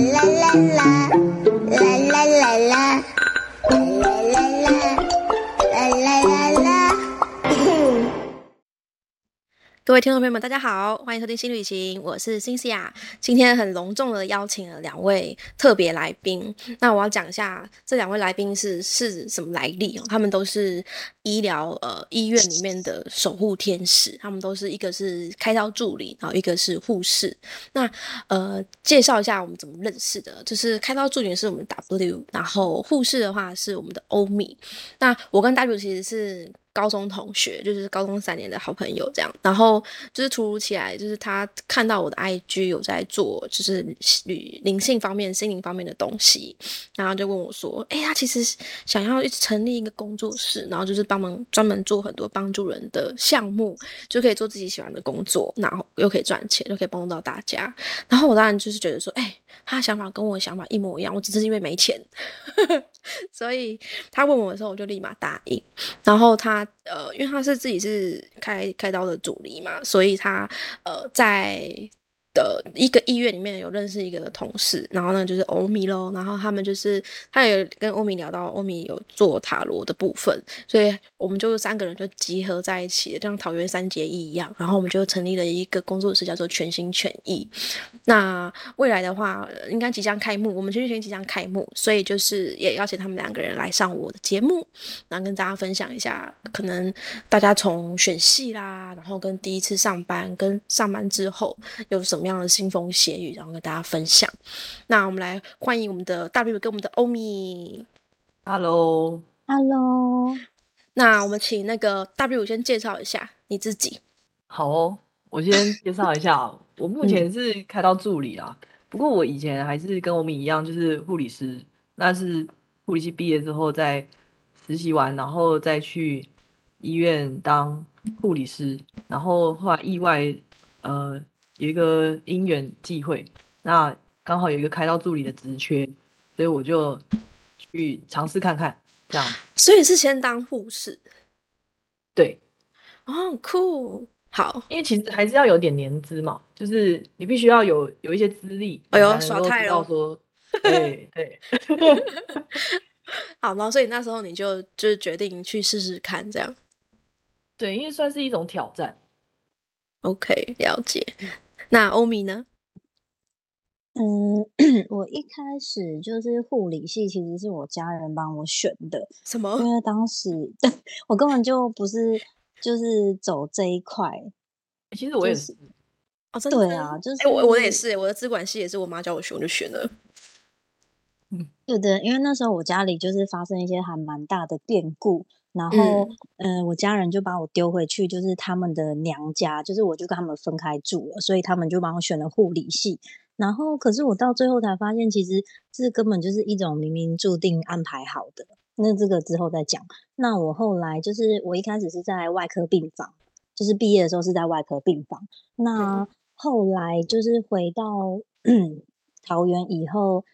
啦啦啦啦，各位听众朋友们，大家好，欢迎收听新旅行，我是辛西亚。今天很隆重的邀请了两位特别来宾。那我要讲一下这两位来宾是是什么来历哦。他们都是医疗呃医院里面的守护天使，他们都是一个是开刀助理，然后一个是护士。那呃介绍一下我们怎么认识的，就是开刀助理是我们 W，然后护士的话是我们的欧米。那我跟 W 其实是。高中同学就是高中三年的好朋友，这样，然后就是突如其来，就是他看到我的 IG 有在做，就是灵灵性方面、心灵方面的东西，然后就问我说：“哎，他其实想要成立一个工作室，然后就是帮忙专门做很多帮助人的项目，就可以做自己喜欢的工作，然后又可以赚钱，又可以帮助到大家。”然后我当然就是觉得说：“哎，他的想法跟我的想法一模一样，我只是因为没钱。”所以他问我的时候，我就立马答应。然后他呃，因为他是自己是开开刀的主力嘛，所以他呃在。的一个医院里面有认识一个同事，然后呢就是欧米喽，然后他们就是他也跟欧米聊到欧米有做塔罗的部分，所以我们就三个人就集合在一起，像桃园三结义一样，然后我们就成立了一个工作室，叫做全心全意。那未来的话，应该即将开幕，我们全心全意即将开幕，所以就是也邀请他们两个人来上我的节目，然后跟大家分享一下，可能大家从选戏啦，然后跟第一次上班，跟上班之后有什么。样的腥风血雨，然后跟大家分享。那我们来欢迎我们的大 B 跟我们的欧米。Hello，Hello。那我们请那个大 B 先介绍一下你自己。好哦，我先介绍一下，我目前是开到助理啊。不过我以前还是跟欧米一样，就是护理师。那是护理系毕业之后，在实习完，然后再去医院当护理师，然后后来意外，呃。有一个因缘际会，那刚好有一个开刀助理的职缺，所以我就去尝试看看，这样。所以是先当护士，对。哦，酷，好，因为其实还是要有点年资嘛，就是你必须要有有一些资历，哎呦，耍太了。说，对对。好然后？所以那时候你就就是决定去试试看，这样。对，因为算是一种挑战。OK，了解。那欧米呢？嗯，我一开始就是护理系，其实是我家人帮我选的。什么？因为当时 我根本就不是就是走这一块。其实我也是。哦，真的？对啊，就是我我也是，我的资管系也是我妈叫我选，我就选了。嗯，对的，因为那时候我家里就是发生一些还蛮大的变故。然后，嗯，我家人就把我丢回去，就是他们的娘家，就是我就跟他们分开住了，所以他们就帮我选了护理系。然后，可是我到最后才发现，其实这根本就是一种冥冥注定安排好的。那这个之后再讲。那我后来就是，我一开始是在外科病房，就是毕业的时候是在外科病房。那后来就是回到 桃园以后，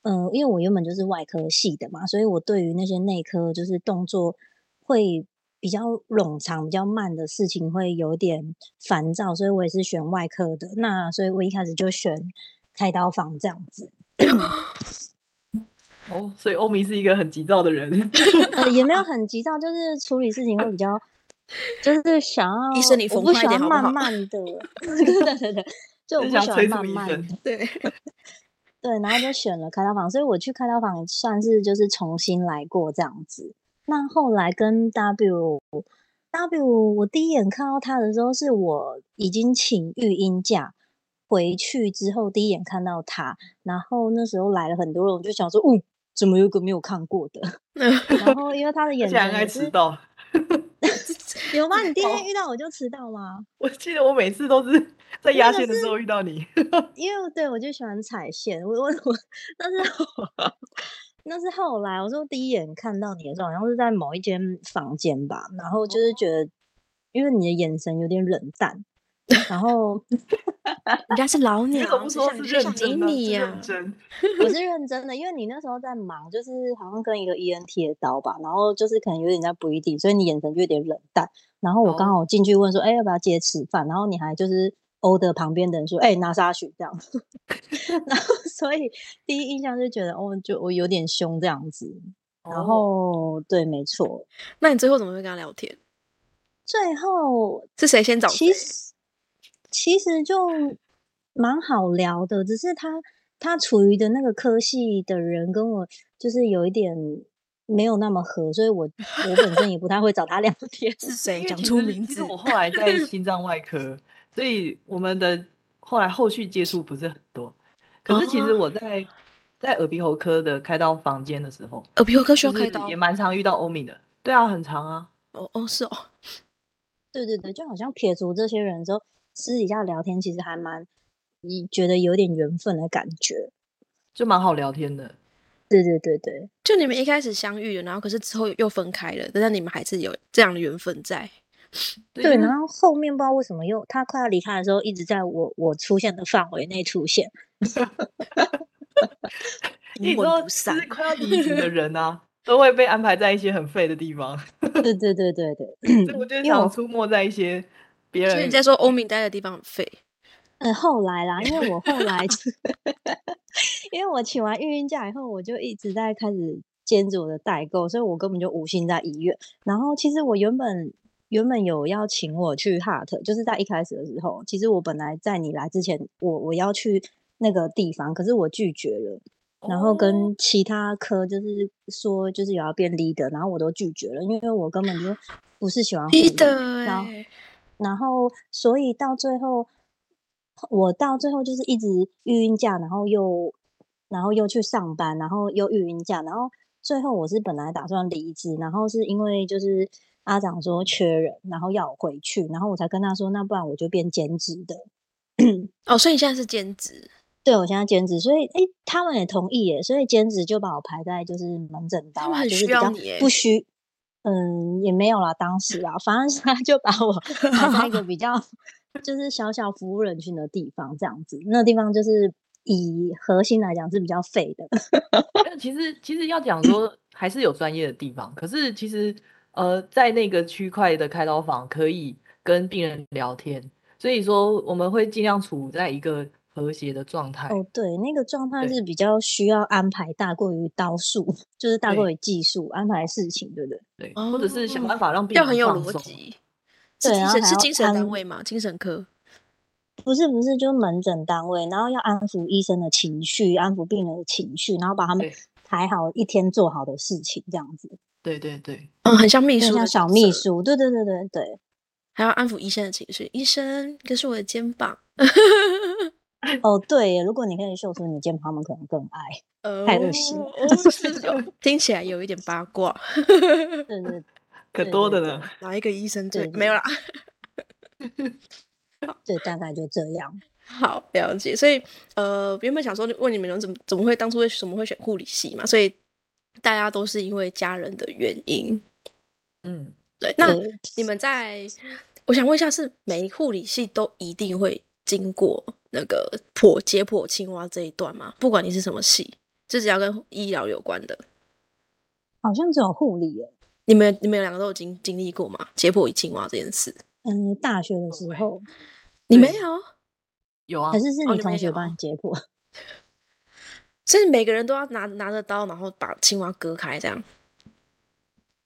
嗯，因为我原本就是外科系的嘛，所以我对于那些内科就是动作。会比较冗长、比较慢的事情会有点烦躁，所以我也是选外科的。那所以我一开始就选开刀房这样子。哦，所以欧米是一个很急躁的人。呃，也没有很急躁，就是处理事情会比较，就是想要医生你我不喜欢慢慢的，对对对对，就我不喜欢慢慢的，对对，然后就选了开刀房，所以我去开刀房算是就是重新来过这样子。那后来跟 W W，我第一眼看到他的时候，是我已经请育婴假回去之后，第一眼看到他，然后那时候来了很多人，我就想说，哦，怎么有个没有看过的？然后因为他的 眼神，还迟到，有吗？你第一天遇到我就迟到吗？我记得我每次都是在压线的时候遇到你，因为对我就喜欢踩线，我我我，但是。那是后来，我说第一眼看到你的时候，好像是在某一间房间吧，然后就是觉得，因为你的眼神有点冷淡，然后 人家是老鸟，怎么说是认真的？我是认真的，因为你那时候在忙，就是好像跟一个 ENT 的刀吧，然后就是可能有点在不一定，所以你眼神就有点冷淡。然后我刚好进去问说，哎，要不要接吃饭？然后你还就是欧的旁边的人说：“哎、拿沙许这样。”然后所以第一印象就觉得哦，就我有点凶这样子。然哦后对，没错，那你最后怎么会跟他聊天？最后是谁先找其？实其实就蛮好聊的，只是他他处于的那个科系的人跟我就是有一点没有那么合，所以我我本身也不太会找他聊天。是谁？讲出名字其实。我后来在 心脏外科，所以我们的后来后续接触不是很多。可是其实哦我在在耳鼻喉科的开刀房间的时候，耳鼻喉科需要开刀也？蛮常遇到欧米的。对啊，很长啊。哦哦，是哦。对对对，就好像撇除这些人之后，私底下聊天其实还蛮，你觉得有点缘分的感觉。就蛮好聊天的。对对对对，就你们一开始相遇了，然后可是之后又分开了，但是你们还是有这样的缘分在。对，就是然后后面不知道为什么又他快要离开的时候，一直在我我出现的范围内出现。你说就不散是快要离职的 人啊，都会被安排在一些很废的地方，对对对对对，所以我就因为我想出没在一些别人所以你在说欧敏待的地方很废，呃，后来啦，因为我后来因为我请完孕孕假以后，我就一直在开始兼职我的代购，所以我根本就无心在医院。然后其实我原本原本有要请我去 Heart，就是在一开始的时候，其实我本来在你来之前，我我要去那个地方，可是我拒绝了。然后哦跟其他科就是说，就是有要变 leader，然后我都拒绝了，因为我根本就不是喜欢护理。低的然后哎，然后所以到最后，我到最后就是一直育婴假，然后又然后又去上班，然后又育婴假，然后最后我是本来打算离职，然后是因为就是阿长说缺人，然后要我回去，然后我才跟他说，那不然我就变兼职的。哦，所以你现在是兼职，对，我现在兼职，所以诶，他们也同意耶，所以兼职就把我排在就是门诊刀啊，他们很就是比较需要你不需，嗯，也没有啦，当时啊，反正他就把我排在一个比较就是小小服务人群的地方，这样子，那地方就是以核心来讲是比较废的，没有其实其实要讲说还是有专业的地方，可是其实呃在那个区块的开刀房可以跟病人聊天，所以说我们会尽量处在一个和谐的状态。哦，对，那个状态是比较需要安排大过于刀术，就是大过于技术安排事情，对不对？对，或者是想哦办法让病人要很有。逻辑。是对精然后还要神是精神单位吗？精神科。不是不是，就是门诊单位，然后要安抚医生的情绪，安抚病人的情绪，然后把他们排好一天做好的事情，这样子，对对对，嗯，很像秘就书像小秘色，书，对对对对对，还要安抚医生的情绪。医生，可是我的肩膀。哦对耶，如果你可以秀出你肩膀，他们可能更爱，呃太恶心了 听起来有一点八卦。对 对可多的呢。哪一个医生最没有啦？对，大概就这样。好，了解。所以呃，原本想说问你们怎么怎么会当初为什么会选护理系嘛？所以大家都是因为家人的原因。嗯，对，那对你们在，我想问一下，是每护理系都一定会经过那个剖解剖青蛙这一段吗？不管你是什么系，就只要跟医疗有关的，好像只有护理耶，你们你们两个都有经经历过吗？解剖青蛙这件事，嗯，大学的时候，你没有？有啊可，是是你同学帮你解剖？所以每个人都要拿拿着刀，然后把青蛙割开，这样。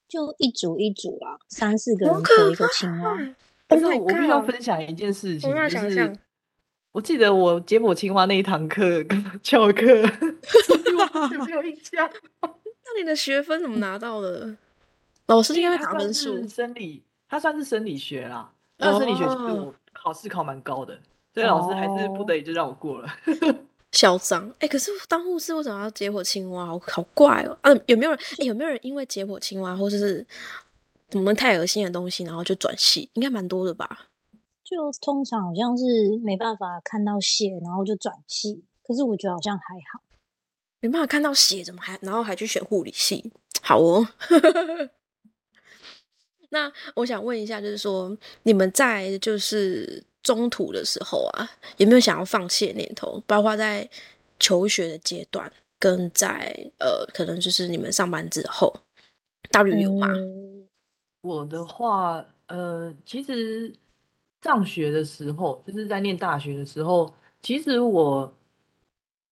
就一组一组啦，三四个人割一个青蛙。但是 Oh 我必须要分享一件事情，就是我记得我解剖青蛙那一堂课跟翘课，有没有印象？那你的学分怎么拿到的？老师应该会打分数是。生理，它算是生理学啦。那个生理学其实哦我考试考蛮高的，所以老师还是不哦得已就让我过了。嚣张哎！可是当护士为什么要解剖青蛙？好好怪哦！啊，有没有人？哎、有没有人因为解剖青蛙或者是什么太恶心的东西，然后就转系？应该蛮多的吧？就通常好像是没办法看到血，然后就转系。可是我觉得好像还好。没办法看到血，怎么还然后还去选护理系？好哦。那我想问一下，就是说你们在就是中途的时候啊，有没有想要放弃的念头？包括在求学的阶段，跟在呃，可能就是你们上班之后，大旅游嘛？嗯我的话，呃，其实上学的时候，就是在念大学的时候，其实我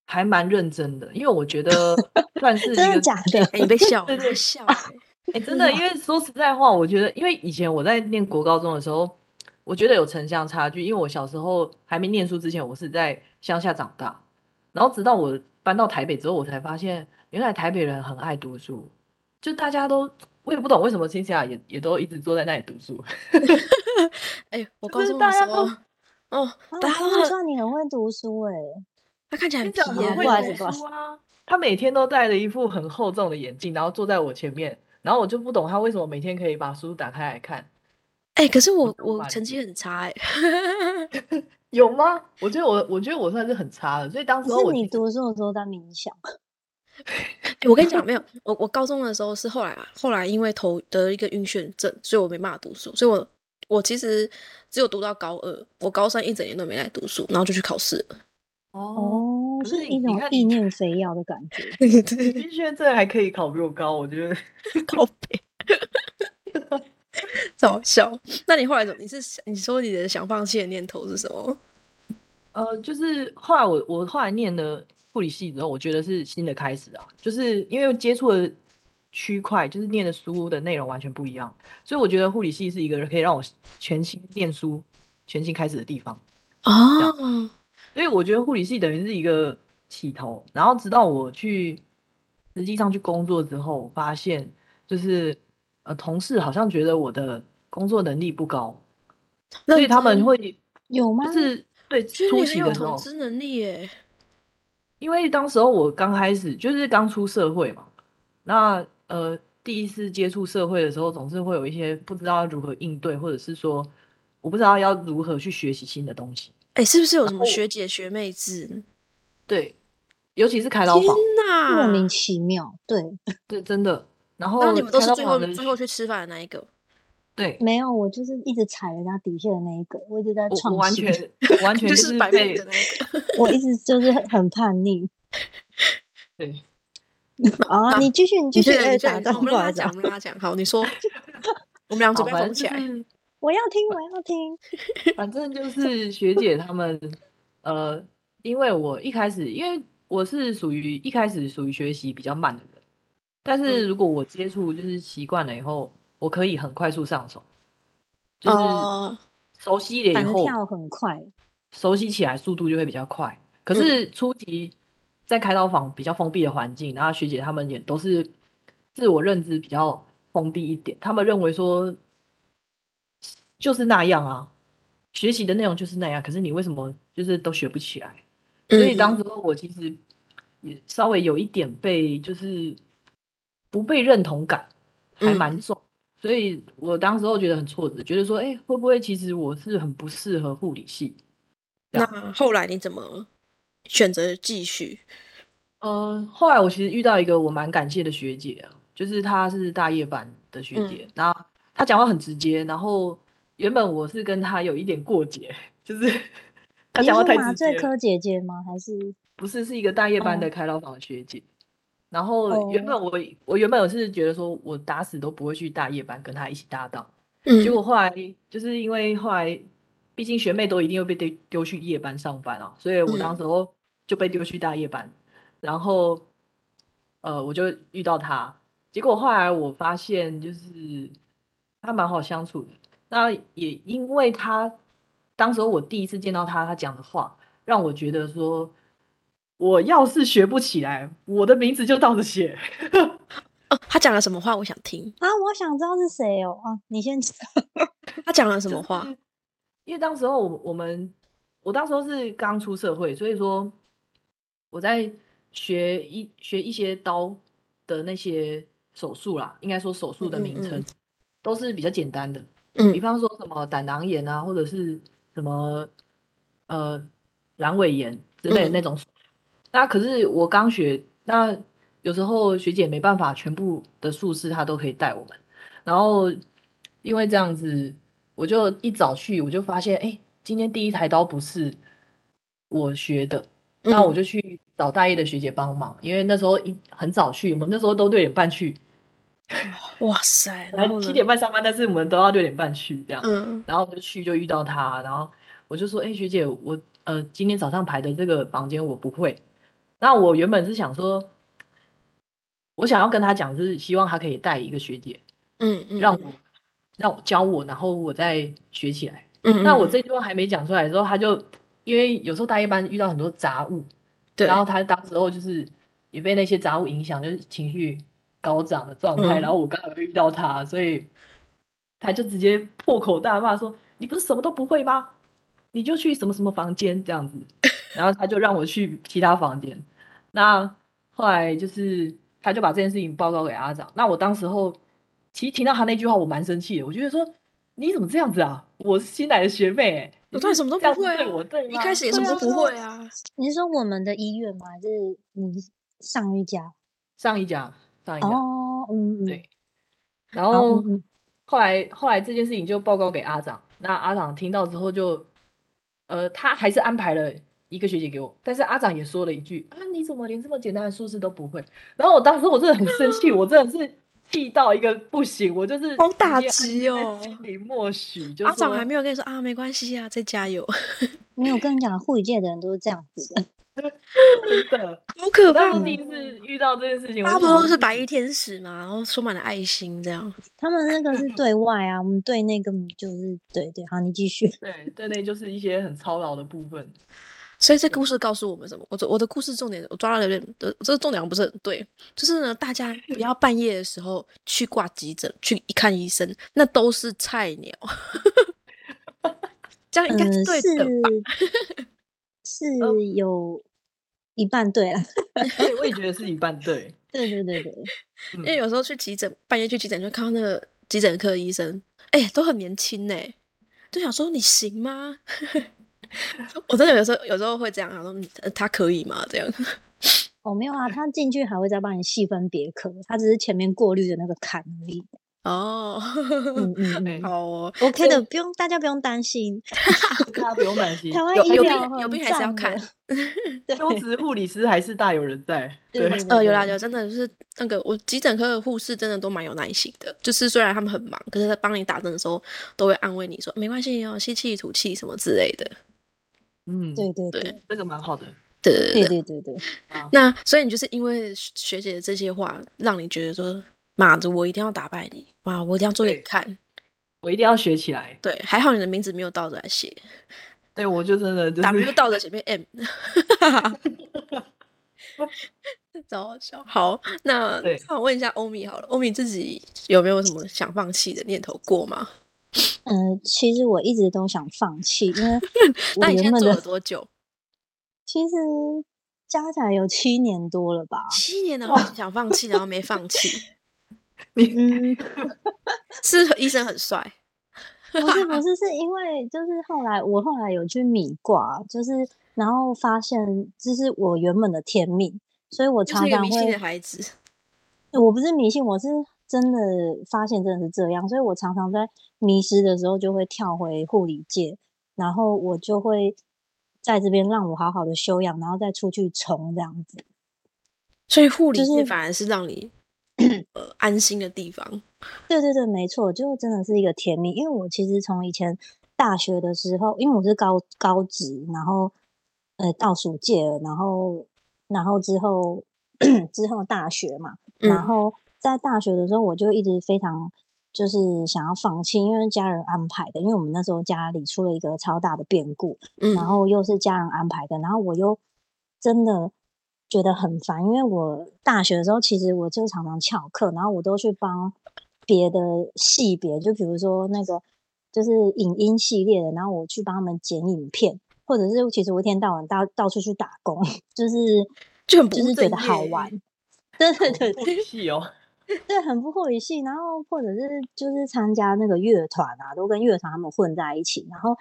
还蛮认真的，因为我觉得 算是真的假的？哎、你被笑，对对你被笑、欸。哎、真的，因为说实在话，我觉得，因为以前我在念国高中的时候，我觉得有城乡差距，因为我小时候还没念书之前，我是在乡下长大，然后直到我搬到台北之后，我才发现原来台北人很爱读书，就大家都，我也不懂为什么新西亚也也都一直坐在那里读书 哎、我就是高中的时候大家都，哦，啊，大家都很，看得出来你很会读书哎、他看起来很皮耶、很会读书啊。他每天都戴着一副很厚重的眼镜，然后坐在我前面，然后我就不懂他为什么每天可以把书打开来看。哎、可是我我成绩很差哎 有吗？我觉得我，我觉得我算是很差的，所以当时你读书的时候在冥想，欸 我跟你讲，没有，我我高中的时候是后来啊，后来因为头得一个晕眩症，所以我没办法读书，所以我我其实只有读到高二，我高三一整年都没来读书，然后就去考试了。哦，是是一种意念肥药的感觉。晕眩症还可以考比我高，我觉得靠背，超 好笑。那你后来怎么？你是你说你的想放弃的念头是什么？呃，就是后来我我后来念了护理系之后，我觉得是新的开始啊，就是因为接触的区块，就是念的书的内容完全不一样，所以我觉得护理系是一个可以让我全新念书、全新开始的地方。啊，所以我觉得护理系等于是一个起头，然后直到我去实际上去工作之后，我发现就是呃，同事好像觉得我的工作能力不高，所以他们会有吗？就是对初其实很有期的时候，统治能力耶。因为当时候我刚开始就是刚出社会嘛，那呃第一次接触社会的时候，总是会有一些不知道如何应对，或者是说我不知道要如何去学习新的东西。哎、是不是有什么学姐学妹制？对，尤其是开刀天房，莫名其妙，对，对，真的。然后你们都是最后最后去吃饭的那一个。对，没有，我就是一直踩人家底线的那一个，我一直在创新，完全我完全就就是被白妹的那个。我一直就是很很叛逆。对，啊，你继续，你继续，哎，打断，我们不好意思啊让他讲，我，们让他讲。好，你说。我们俩嘴好，反正巴缝起来。我要听，我要听。反正就是学姐她们，呃，因为我一开始，因为我是属于一开始属于学习比较慢的人，但是嗯如果我接触就是习惯了以后，我可以很快速上手，就是哦，熟悉了以后，跳很快，熟悉起来速度就会比较快。可是初级在开刀房比较封闭的环境，然后学姐她们也都是自我认知比较封闭一点，他们认为说就是那样啊，学习的内容就是那样，可是你为什么就是都学不起来？所以当嗯时候我其实也稍微有一点被就是不被认同感还嗯蛮重，所以我当时候觉得很挫折，觉得说，哎、会不会其实我是很不适合护理系？那后来你怎么选择继续？呃，后来我其实遇到一个我蛮感谢的学姐啊，就是她是大夜班的学姐，然后她讲话很直接，然后原本我是跟她有一点过节，就是 她你讲话是麻醉太直接了，科姐姐吗？还是不是是一个大夜班的哦开刀房的学姐。然后原本我我原本我是觉得说我打死都不会去大夜班跟他一起搭档，嗯。结果后来就是因为后来，毕竟学妹都一定会被丢丢去夜班上班啊，所以我当时候就被丢去大夜班，然后呃我就遇到他，结果后来我发现就是他蛮好相处的，那也因为他当时候我第一次见到他，他讲的话让我觉得说，我要是学不起来，我的名字就倒着写。哦，他讲了什么话？我想听。啊？我想知道是谁哦。啊，你先讲。他讲了什么话？因为当时候我我们，我当时候是刚出社会，所以说我在学一学一些刀的那些手术啦，应该说手术的名称、嗯嗯嗯都是比较简单的，嗯比方说什么胆囊炎啊，或者是什么呃阑尾炎之类的嗯那种手术。那可是我刚学，那有时候学姐没办法全部的术式她都可以带我们，然后因为这样子，我就一早去，我就发现，哎，今天第一台刀不是我学的，那我嗯就去找大一的学姐帮忙，因为那时候一很早去，我们那时候都六点半去，哇塞，来七然后呢？点半上班，但是我们都要六点半去这样。嗯然后我就去就遇到他，然后我就说：“哎、学姐，我呃今天早上排的这个房间我不会。”那我原本是想说，我想要跟他讲，就是希望他可以带一个学姐，嗯嗯，让我让我教我，然后我再学起来。嗯，那我嗯这句话还没讲出来的时候，他就因为有时候大一班遇到很多杂物，对，然后他当时候就是也被那些杂物影响，就是情绪高涨的状态。嗯然后我刚好遇到他，所以他就直接破口大骂说：“你不是什么都不会吗？你就去什么什么房间这样子。”然后他就让我去其他房间。那后来就是他就把这件事情报告给阿长。那我当时候其实听到他那句话，我蛮生气的。我觉得说你怎么这样子啊？我是新来的学妹、欸，你我当然什么都不会啊对我对一开始也什么都不会啊。你是说我们的医院吗？还是你上一家？上一家上一家。哦，嗯嗯，对，然后后来后来这件事情就报告给阿长，那阿长听到之后就，呃，他还是安排了一个学姐给我，但是阿长也说了一句啊，你怎么连这么简单的数字都不会？然后我当时我真的很生气，我真的是气到一个不行，我就是好打击哦心里默许，就阿长还没有跟你说啊，没关系啊，再加油，没有跟你讲，护理界的人都是这样子的。真的，好可怕哦我当时！第一次遇到这件事情，我大家不都是白衣天使嘛，然后充满了爱心这样。他们那个是对外啊，我们对内根本就是对对。好，你继续。对对内就是一些很操劳的部分。所以这故事告诉我们什么？我的我的故事重点我抓到有点，呃，这个重点不是很对，就是呢，大家不要半夜的时候去挂急诊，去一看医生，那都是菜鸟，这样应该对的吧？是是 有一半对了。我也觉得是一半对。对对对对，嗯因为有时候去急诊，半夜去急诊就看到那个急诊科的医生，哎、都很年轻呢，就想说你行吗？我真的有时候有时候会这样，想说嗯呃他可以吗？这样。哦，没有啊，他进去还会再帮你细分别科，他只是前面过滤的那个坎而已。哦，嗯嗯 好哦，，OK 的，不用大家不用担心。大家不用担心，台湾有病有病还是要赞看优质护理师还是大有人在。对对呃，有啦有，真的就是那个我急诊科的护士真的都蛮有耐心的，就是虽然他们很忙，可是在帮你打针的时候都会安慰你说没关系哦，吸气吐气什么之类的。嗯，对对对对这个蛮好的。对对对对。对那所以你就是因为学学姐的这些话，让你觉得说，妈的，我一定要打败你，哇，我一定要做给你看。我一定要学起来。对，还好你的名字没有倒着来写对，我就真的就是，W 倒着前面 M。超好笑。好，那对那我问一下欧米好了，欧米自己有没有什么想放弃的念头过吗？嗯，其实我一直都想放弃，因为 那我你现在做了多久？其实加起来有七年多了吧。七年的话 想放弃，然后没放弃，嗯，是医生很帅。不是不是，是因为就是后来我后来有去米卦，就是然后发现这是我原本的天命，所以我常常会迷信的孩子，我不是迷信，我是真的发现真的是这样，所以我常常在迷失的时候就会跳回护理界，然后我就会在这边让我好好的休养，然后再出去冲这样子。所以护理就是界反而是让你 呃安心的地方。对对对，没错，就真的是一个甜蜜。因为我其实从以前大学的时候，因为我是高高职，然后呃倒数届了，然后然后之后 之后大学嘛，然嗯后在大学的时候，我就一直非常就是想要放弃，因为家人安排的，因为我们那时候家里出了一个超大的变故，嗯，然后又是家人安排的，然后我又真的觉得很烦，因为我大学的时候其实我就常常翘课，然后我都去帮别的系别，就比如说那个就是影音系列的，然后我去帮他们剪影片，或者是其实我一天到晚到到处去打工，就是就就是觉得好玩。对对对哦，对，很不护理系，然后或者是就是参加那个乐团啊，都跟乐团他们混在一起，然后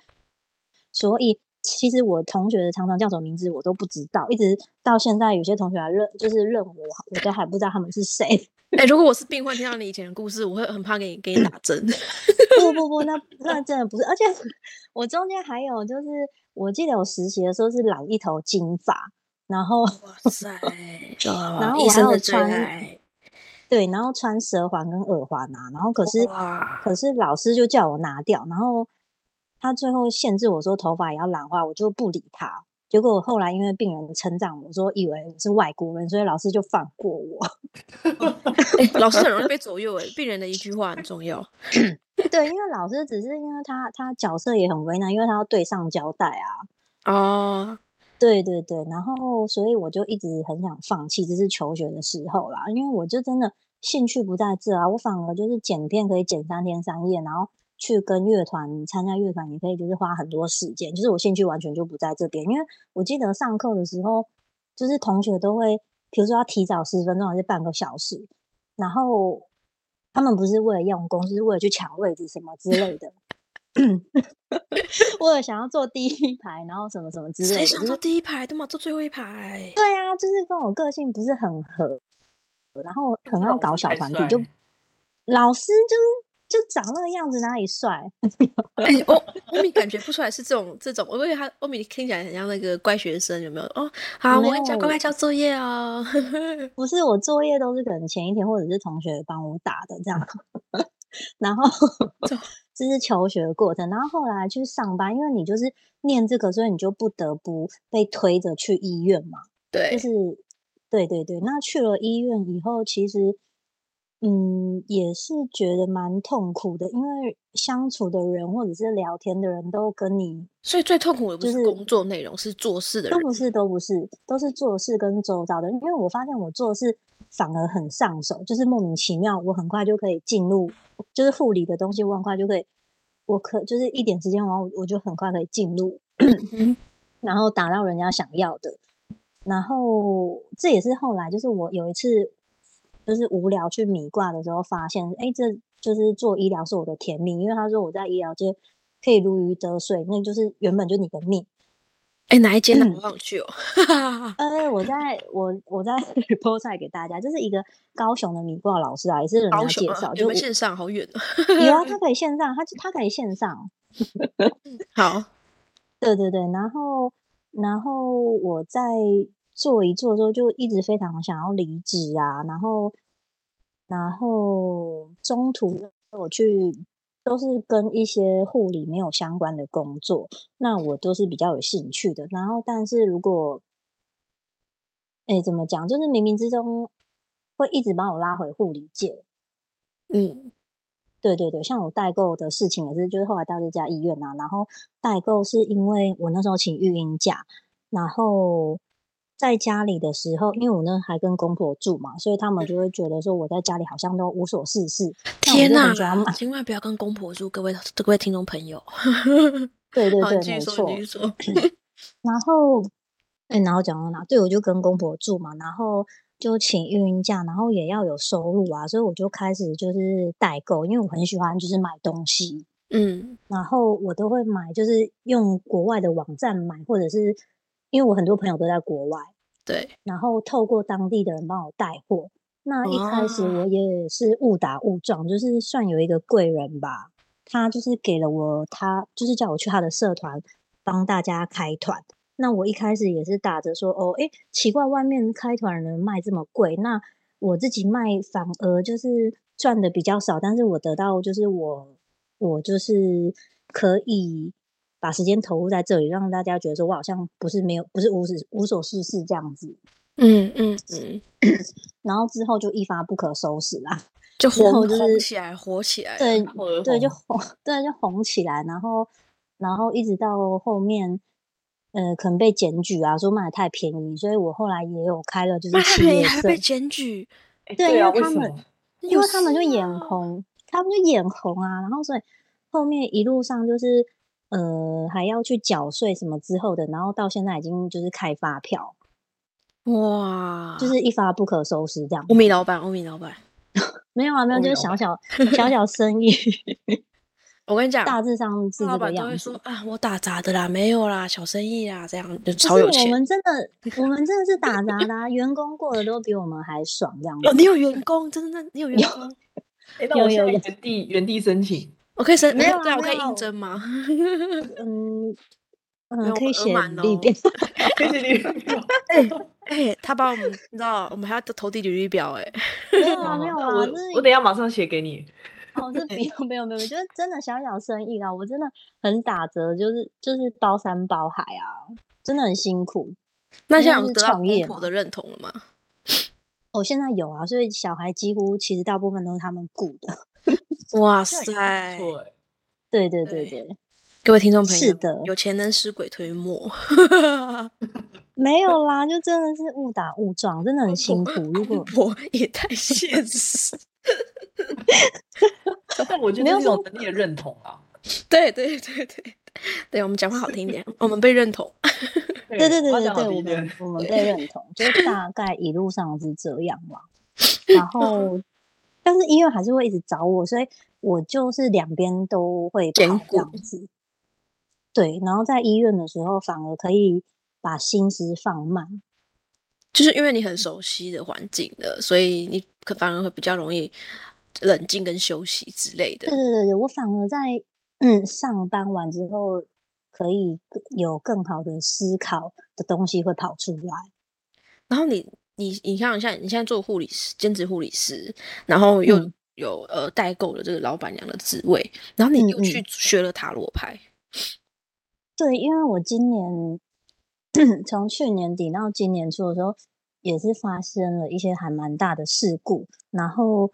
所以其实我同学的常常叫什么名字我都不知道，一直到现在有些同学还认就是认我，我都还不知道他们是谁。哎、如果我是病患，听到你以前的故事，我会很怕给你给你打针。不不不，那那真的不是，而且我中间还有就是，我记得我实习的时候是染一头金发，然后哇塞，然后我还有穿爱，对，然后穿舌环跟耳环啊，然后可是可是老师就叫我拿掉，然后他最后限制我说头发也要染花，我就不理他。结果后来因为病人成长，我说以为我是外国人，所以老师就放过我。哎、老师很容易被左右哎，病人的一句话很重要。对，因为老师只是因为他他角色也很为难，因为他要对上交代啊。哦，对对对，然后所以我就一直很想放弃，这是求学的时候啦，因为我就真的兴趣不在这啊，我反而就是剪片可以剪三天三夜，然后去跟乐团参加乐团也可以，就是花很多时间，就是我兴趣完全就不在这边，因为我记得上课的时候，就是同学都会，比如说要提早十分钟还是半个小时，然后他们不是为了用功，是为了去抢位置什么之类的。为了想要坐第一排，然后什么什么之类的，谁想坐第一排，都嘛坐最后一排。对啊，就是跟我个性不是很合，然后很爱搞小团体，就老师就是就长那个样子，哪里帅？哎、欧欧米感觉不出来是这种这种，我以为他欧米听起来很像那个乖学生，有没有？哦，好，我跟你讲，乖乖交作业哦。不是我作业都是可能前一天或者是同学帮我打的这样，然后这 这是求学的过程，然后后来去上班，因为你就是念这个，所以你就不得不被推着去医院嘛。对就对，是对对对，那去了医院以后，其实嗯也是觉得蛮痛苦的，因为相处的人或者是聊天的人都跟你所以最痛苦的不就是是工作内容，是做事的人。都不是都不是，都是做事跟周遭的。因为我发现我做事反而很上手，就是莫名其妙，我很快就可以进入，就是护理的东西，我很快就可以，我可就是一点时间完，我我就很快可以进入，嗯 然后达到人家想要的。然后这也是后来，就是我有一次就是无聊去米挂的时候，发现，哎，这就是做医疗是我的甜蜜，因为他说我在医疗界可以如鱼得水，那就是原本就你的命。哎、哪一间我忘去哦。呃，我在我我在 report 出来给大家，这是一个高雄的米挂老师啊，也是人家介绍，你就线上好远哦。有啊，他可以线上，他他可以线上，好，对对对，然后然后我在做一做之后，就一直非常想要离职啊，然后然后中途我去都是跟一些护理没有相关的工作，那我都是比较有兴趣的。然后，但是如果哎怎么讲，就是冥冥之中会一直把我拉回护理界。嗯，对对对，像我代购的事情也是，就是后来到这家医院啊，然后代购是因为我那时候请育婴假，然后在家里的时候，因为我呢还跟公婆住嘛，所以他们就会觉得说我在家里好像都无所事事。天哪千万不要跟公婆住，各位各位听众朋友。对对对，没错。然后，哎，然后讲到哪？对，我就跟公婆住嘛，然后就请育婴假，然后也要有收入啊，所以我就开始就是代购，因为我很喜欢就是买东西。嗯然后我都会买，就是用国外的网站买，或者是因为我很多朋友都在国外，对，然后透过当地的人帮我带货。那一开始我也是误打误撞，就是算有一个贵人吧，他就是给了我他，就是叫我去他的社团帮大家开团。那我一开始也是打着说，哦，诶，奇怪，外面开团人卖这么贵，那我自己卖反而就是赚的比较少，但是我得到就是我我就是可以把时间投入在这里，让大家觉得说我好像不是没有不是无事无所事事这样子。嗯嗯嗯，然后之后就一发不可收拾啦。就红就是红起来，火起来。对对，就红红，对，就红起来，然后然后一直到后面，呃，可能被检举啊，说卖的太便宜，所以我后来也有开了就是企业社便宜还被，检举，哎对因为他们为什么？因为他们就眼啊红，他们就眼红啊，然后所以后面一路上就是呃还要去缴税什么之后的，然后到现在已经就是开发票，哇，就是一发不可收拾这样欧。米老板，欧米老板，没有啊，没有，就是小小 小小生意，我跟你讲，大致上是这个老板都样子会说。啊，我打杂的啦，没有啦，小生意啦，这样就超有钱。我们真的，我们真的是打杂的、啊，员工过得都比我们还爽，这样哦，子。你有员工，真的，你有员工，有有有原地原地申请，我可以申，没有啊对啊，我可以应征吗？嗯嗯，可以写满哦履历表。谢谢你。哎哎，他把我们，你知道，我们还要投递履历表哎。没 有啊，没有啊，我就是我等一下马上写给你。哦，这没有没有没有，就是真的小小生意啦，我真的很打折，就是就是包山包海啊，真的很辛苦。那现在有得到创业嘛公婆的认同了吗？我、现在有啊，所以小孩几乎其实大部分都是他们雇的。哇塞！对对对对对，各位听众朋友，是的有钱能使鬼推磨。没有啦，就真的是误打误撞，真的很辛苦。如果 我也太现实。但我觉没有得这是一种能力的认同啊。对对对对对，我们讲话好听一点，我们被认同。对对对对对对，我们被认同，就是大概一路上是这样嘛。然后，但是医院还是会一直找我，所以我就是两边都会兼跑这样顾子。对，然后在医院的时候，反而可以把心思放慢。就是因为你很熟悉的环境了，所以你可反而会比较容易冷静跟休息之类的对。对对对，我反而在嗯上班完之后，可以有更好的思考的东西会跑出来。然后你你你看，像你现在做护理师，兼职护理师，然后又嗯。有呃代购的这个老板娘的职位，然后你嗯又去学了塔罗牌，对，因为我今年 从去年底到今年初的时候，也是发生了一些还蛮大的事故，然后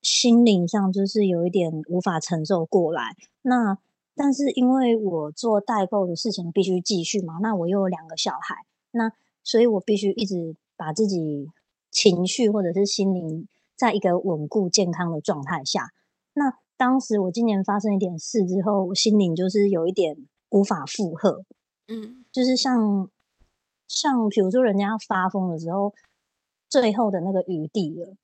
心灵上就是有一点无法承受过来。那但是因为我做代购的事情必须继续嘛，那我又有两个小孩，那所以我必须一直把自己情绪或者是心灵在一个稳固健康的状态下。那当时我今年发生一点事之后，我心灵就是有一点无法负荷，嗯就是像像比如说人家要发疯的时候，最后的那个余地了。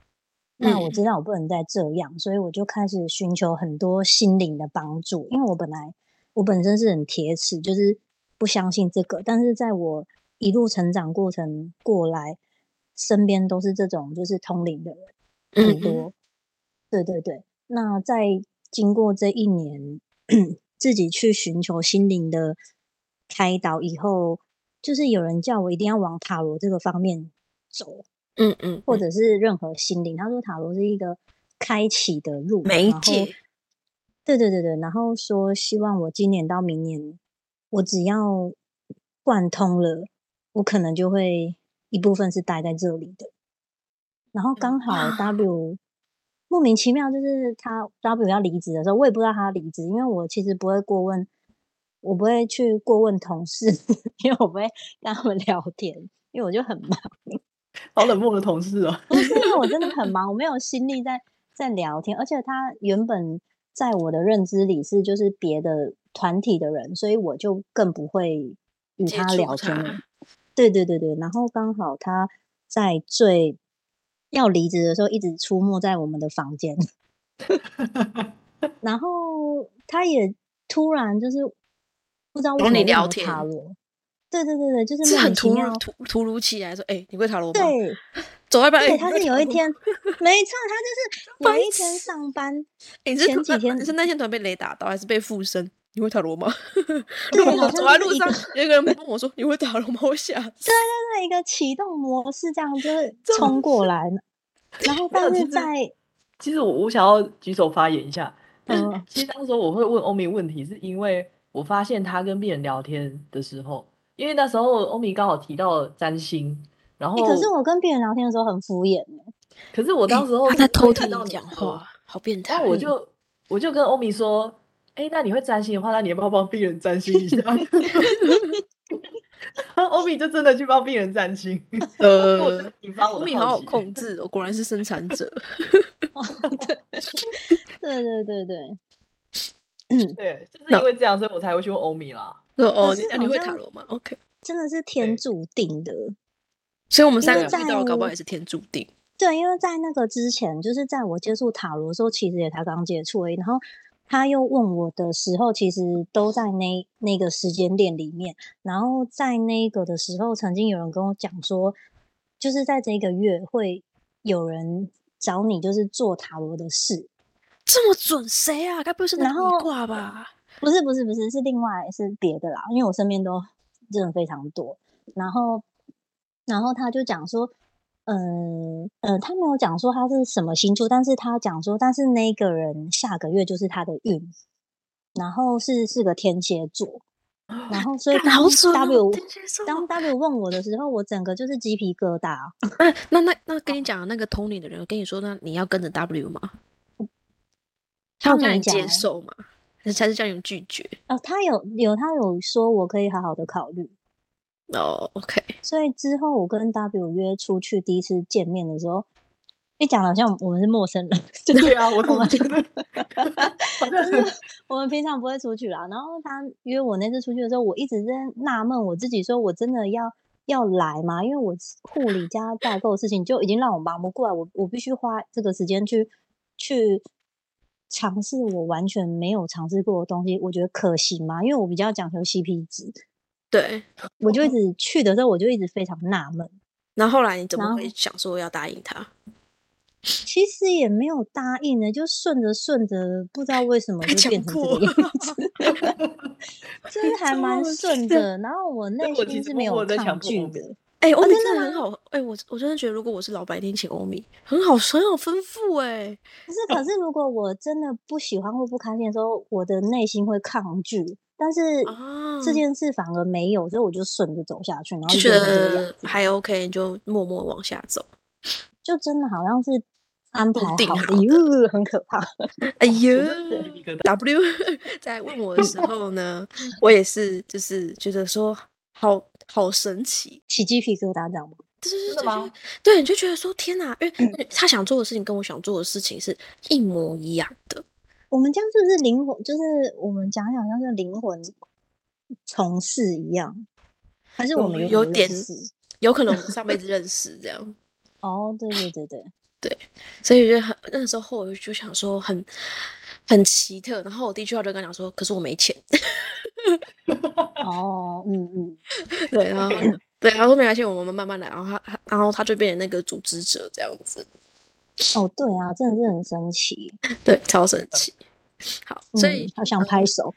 那我嗯知道我不能再这样，所以我就开始寻求很多心灵的帮助。因为我本来我本身是很铁齿，就是不相信这个，但是在我一路成长过程过来，身边都是这种就是通灵的人。嗯很多。对对对，那在经过这一年自己去寻求心灵的开导以后，就是有人叫我一定要往塔罗这个方面走，嗯嗯，或者是任何心灵。他说塔罗是一个开启的路媒介对对对对，然后说希望我今年到明年，我只要贯通了，我可能就会一部分是待在这里的。然后刚好 W 莫名其妙，就是他 W 要离职的时候，我也不知道他离职，因为我其实不会过问，我不会去过问同事，因为我不会跟他们聊天，因为我就很忙。好冷漠的同事哦。不是因为我真的很忙，我没有心力在在聊天，而且他原本在我的认知里是就是别的团体的人，所以我就更不会与他聊天了他。对对对对，然后刚好他在最要离职的时候，一直出没在我们的房间，然后他也突然就是不知道为找什么问我你聊天塔罗。对对对对，就是很突如。突突如其来说，哎、你会塔罗吗？对，走到一半，哎对，他是有一天，没错，他就是 白有一天上班，哎你是前几天你是那天突然被雷打到，还是被附身？你会塔罗吗？对 如果走在路上有一个人问我说：“你会塔罗吗？”我吓死。在一个启动模式，这样就是这冲过来，然后但是在其实我我想要举手发言一下，嗯嗯，其实当时候我会问欧米问题，是因为我发现他跟病人聊天的时候，因为那时候欧米刚好提到了占星，然后欸可是我跟病人聊天的时候很敷衍欸可是我当时候他在偷听到你你讲话，好变态。我就我就跟欧米说，哎，那你会占星的话，那你要不要帮病人占星一下？然后欧米就真的去帮病人占星，我呃欧米好好控制哦，果然是生产者。对对对对，对，就是因为这样，所以我才会去问欧米啦。说哦，可你会塔罗吗？OK，真的是天对注定的。所以我们三个遇到的搞不好在也是天注定。对，因为在那个之前，就是在我接触塔罗的时候，其实也才刚接触而已。然后他又问我的时候，其实都在那那个时间点里面。然后在那个的时候，曾经有人跟我讲说，就是在这个月会有人找你，就是做塔罗的事。这么准，谁啊？该不会是那后米卦吧？不是不是不是，是另外是别的啦，因为我身边都真的非常多。然后，然后他就讲说，嗯呃，他没有讲说他是什么星座，但是他讲说，但是那个人下个月就是他的运，然后是是个天蝎座，然后所以 W 当 W 问我的时候，我整个就是鸡皮疙瘩。哎，那那那跟你讲那个通灵的人有跟你说，那你要跟着 W 吗？他他有让你接有跟你讲欸受吗？还是叫你拒绝？哦，他有有他有说我可以好好的考虑，哦，OK，所以之后我跟 W 约出去第一次见面的时候，一讲好像我们是陌生人，就是对啊，我怎么觉得？我们平常不会出去啦。然后他约我那次出去的时候，我一直在纳闷我自己，说我真的要要来吗？因为我护理加代购的事情就已经让我忙不过来，我我必须花这个时间去去尝试我完全没有尝试过的东西，我觉得可行吗？因为我比较讲求 CP 值，对。我就一直去的时候，我就一直非常纳闷。然后后来你怎么然会想说要答应他？其实也没有答应呢，就顺着顺着，不知道为什么就强变成这迫个样子，就是还蛮顺的。然后我内心是没有抗拒的，哎、欧米真的很好，哎、我我真的觉得，如果我是老白，一定请欧米，很好，很有丰富、哎，可是可是如果我真的不喜欢或不开心的时候，我的内心会抗拒，但是啊这件事反而没有，所以我就顺着走下去，然后就觉得还 OK，你就默默往下走。就真的好像是安排定好的，好的哟，很可怕。哎呦，W 在问我的时候呢，我也是就是觉得说好好神奇，起鸡皮疙瘩这样吗？就是真的吗？对，你就觉得说天哪，因为他想做的事情跟我想做的事情是一模一样的。我们这样是不是灵魂？就是我们讲讲像是灵魂从事一样，还是我们有有点有可能我们上辈子认识这样，哦，对对对对对，所以就很那个时候我就想说很很奇特。然后我第一句话就跟他讲说，可是我没钱。哦，嗯嗯，对，然后对，然后说没关系，我们慢慢来。然后他他然后他就变成那个组织者这样子，哦，对啊，真的是很神奇，对，超神奇。好，所以嗯、好想拍手，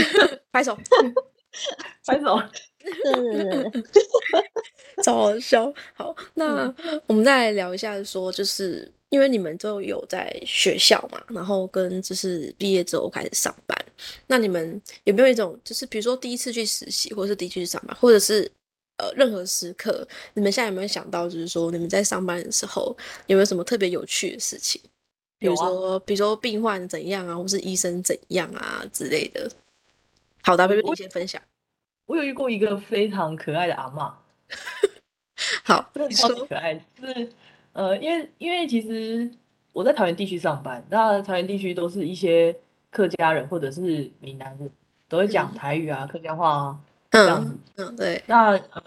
拍手，拍手。对对对对，超好笑。好，那我们再来聊一下，说就是因为你们都有在学校嘛，然后跟就是毕业之后开始上班，那你们有没有一种就是比如说第一次去实习，或者是第一次去上班，或者是呃任何时刻，你们现在有没有想到，就是说你们在上班的时候有没有什么特别有趣的事情？比如说，比如说病患怎样啊，或是医生怎样啊之类的。好的，贝贝，你先分享。我有遇过一个非常可爱的阿妈，好，真的你说。超级可爱。就是呃，因为因为其实我在桃园地区上班，那桃园地区都是一些客家人或者是闽南人，都会讲嗯台语啊、客家话啊嗯。嗯，对，那呃，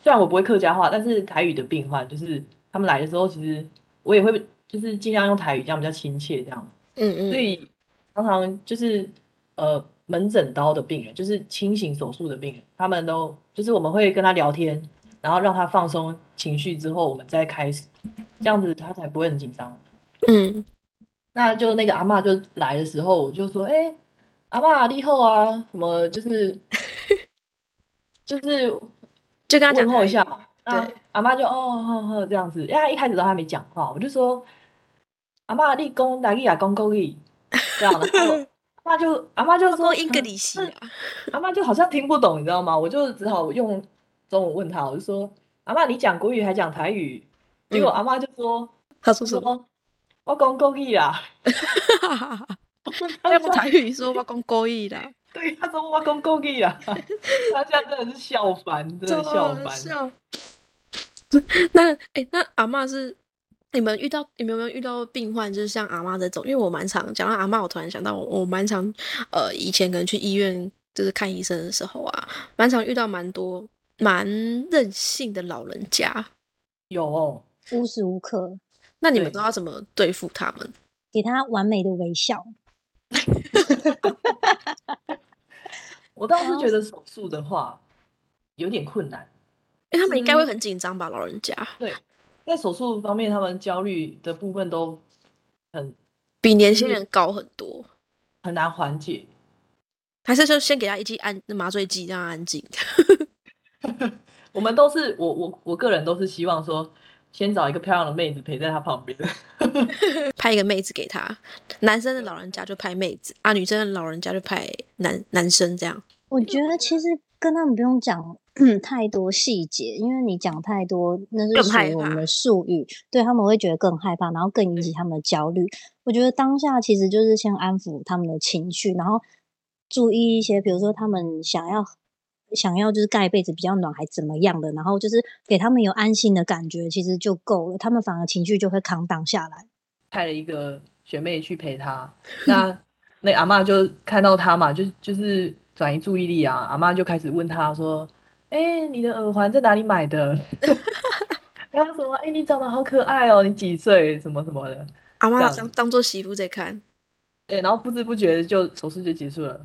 虽然我不会客家话，但是台语的病患就是他们来的时候，其实我也会就是尽量用台语，这样比较亲切这样。嗯嗯，所以常常就是呃门诊刀的病人，就是清醒手术的病人，他们都就是我们会跟他聊天，然后让他放松情绪之后，我们再开始，这样子他才不会很紧张。嗯那就那个阿妈就来的时候，我就说，哎、阿嬷你好啊，什么就是就是就跟他讲候一下对阿妈就哦呵呵这样子，因为他一开始都还没讲话，我就说阿妈立功哪里啊，讲国语这样，然后阿妈就阿妈就说说英格里西阿妈就好像听不懂，你知道吗？我就只好用中文问他，我就说阿妈你讲国语还讲台语？结果嗯阿妈就说他说什么？我讲国语啦，他用台语说我讲国语啦，对，他说我讲国语啦，他现在真的是笑翻，真的笑翻。那哎、诶那阿嬷是你们遇到你们有没有遇到病患，就是像阿妈这种？因为我蛮常讲到阿妈，我突然想到我我蛮常呃以前可能去医院就是看医生的时候啊，蛮常遇到蛮多蛮任性的老人家。有哦，无时无刻那你们都要怎么对付他们？给他完美的微笑。我倒是觉得手术的话有点困难。因为他们应该会很紧张吧，老人家对，在手术方面，他们焦虑的部分都很比年轻人高很多。很难缓解。还是就先给他一剂安麻醉剂，让他安静。我们都是我我我个人都是希望说，先找一个漂亮的妹子陪在他旁边。拍一个妹子给他，男生的老人家就拍妹子啊，女生的老人家就派男男生这样。我觉得其实跟他们不用讲太多细节，因为你讲太多，那是属更害怕于我们的术语，对他们会觉得更害怕，然后更引起他们的焦虑。我觉得当下其实就是先安抚他们的情绪，然后注意一些，比如说他们想要想要就是盖被子比较暖，还怎么样的，然后就是给他们有安心的感觉，其实就够了，他们反而情绪就会扛挡下来。派了一个学妹去陪他，那那阿嬷就看到他嘛，就就是转移注意力啊，阿嬷就开始问他说：“哎、你的耳环在哪里买的？”然后什么？哎、你长得好可爱哦，你几岁？什么什么的。阿妈当当做媳妇在看对，然后不知不觉就手术就结束了。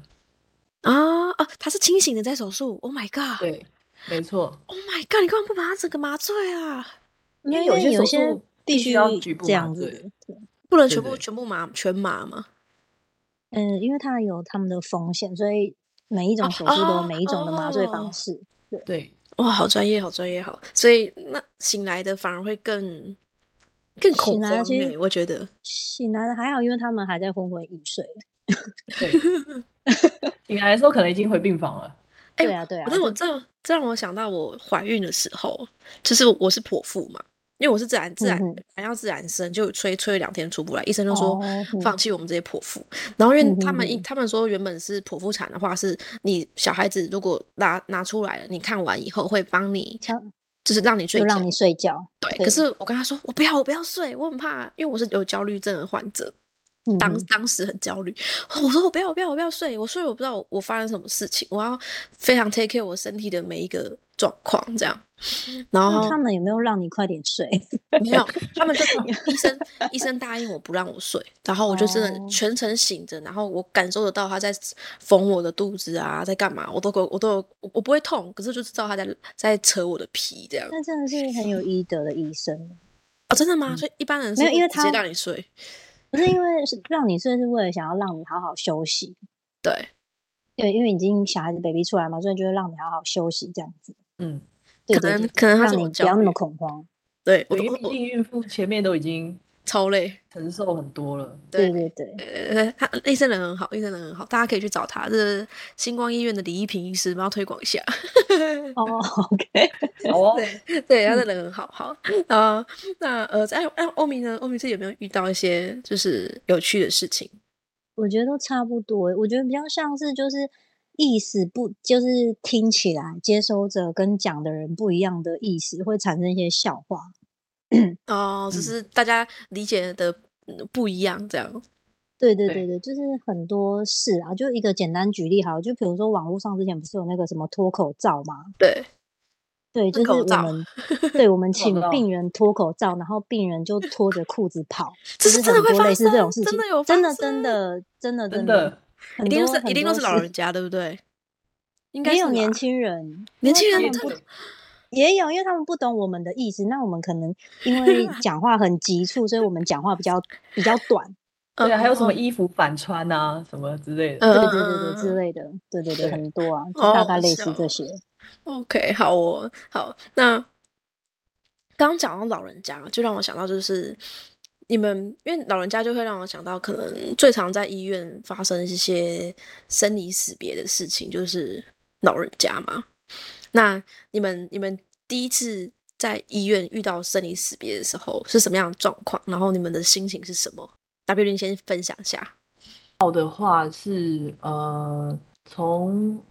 啊啊，他是清醒的在手术。Oh my god！Oh 对，没错，Oh my god！你干嘛不把他整个麻醉啊？因为有些手有些术必须要局部麻这样子醉。不能全部全部麻全麻吗？嗯，因为它有他们的风险，所以每一种哦手术都有哦每一种的麻醉哦方式。对，哇，好专业，好专业，好。所以那醒来的反而会更更恐慌醒来其实欸我觉得。醒来的还好，因为他们还在昏昏欲睡。对，醒来的时候可能已经回病房了。哎对啊，对啊，可是我这这让我想到我怀孕的时候，就是我是剖腹嘛，因为我是自然自然还要自然生，就吹吹了两天出不来，医生就说放弃我们这些剖腹。然后因为他们一哼他们说原本是剖腹产的话，是你小孩子如果拿拿出来了，你看完以后会帮你强就是让你睡让。你睡觉。对，对可是我跟他说我不要我不要睡，我很怕，因为我是有焦虑症的患者。当当时很焦虑，我说我不要我不要我不要睡，我睡我不知道我我发生什么事情，我要非常 take care 我身体的每一个状况这样。然那后他们有没有让你快点睡？没有，他们就医生医生答应我不让我睡，然后我就真的哦全程醒着，然后我感受得到他在缝我的肚子啊，在干嘛，我都有我都有我我不会痛，可是就知道他在在扯我的皮这样。那真的是很有医德的医生，哦，真的吗？所以一般人是没有因为会直接他让你睡，不是因为是让你睡，是为了想要让你好好休息。对，对，因为已经小孩子 baby 出来嘛，所以就会让你好好休息这样子。嗯，可对对对能可能他让你不要那么恐慌。对我对，因为毕竟孕妇前面都已经超累。承受很多了。对对对，呃，他医生人很好，医生人很好，大家可以去找他。这是星光医院的李一平医师，我们要推广一下。哦，OK，好哦，对对，他的人很好，好。啊，那呃，在哎，欧明呢？欧明是有没有遇到一些就是有趣的事情？我觉得都差不多欸。我觉得比较像是就是意思不，就是听起来接收者跟讲的人不一样的意思，会产生一些笑话。哦，只是大家理解的嗯不一样，这样。对对对对对，就是很多事啊，就一个简单举例好了，就比如说网络上之前不是有那个什么脱口罩吗？对，对，就是口罩我们对我们请病人脱口罩，然后病人就脱着裤子跑，这就是是真的会发很多类似这种事情真的有，真的真的真的真的一定是一定都是老人家，对不对？应该也有年轻人，年轻人也有，因为他们不懂我们的意思，那我们可能因为 讲话很急促，所以我们讲话比较比较短，对啊，还有什么嗯衣服反穿啊，什么之类的。嗯对对对对嗯之类的，对对对，很多啊，大概类似这些。OK，好哦，好。那刚刚讲到老人家，就让我想到就是你们，因为老人家就会让我想到，可能最常在医院发生一些生离死别的事情，就是老人家嘛。那你们你们第一次在医院遇到生离死别的时候是什么样的状况？然后你们的心情是什么？W 林先分享一下。好的话是呃，从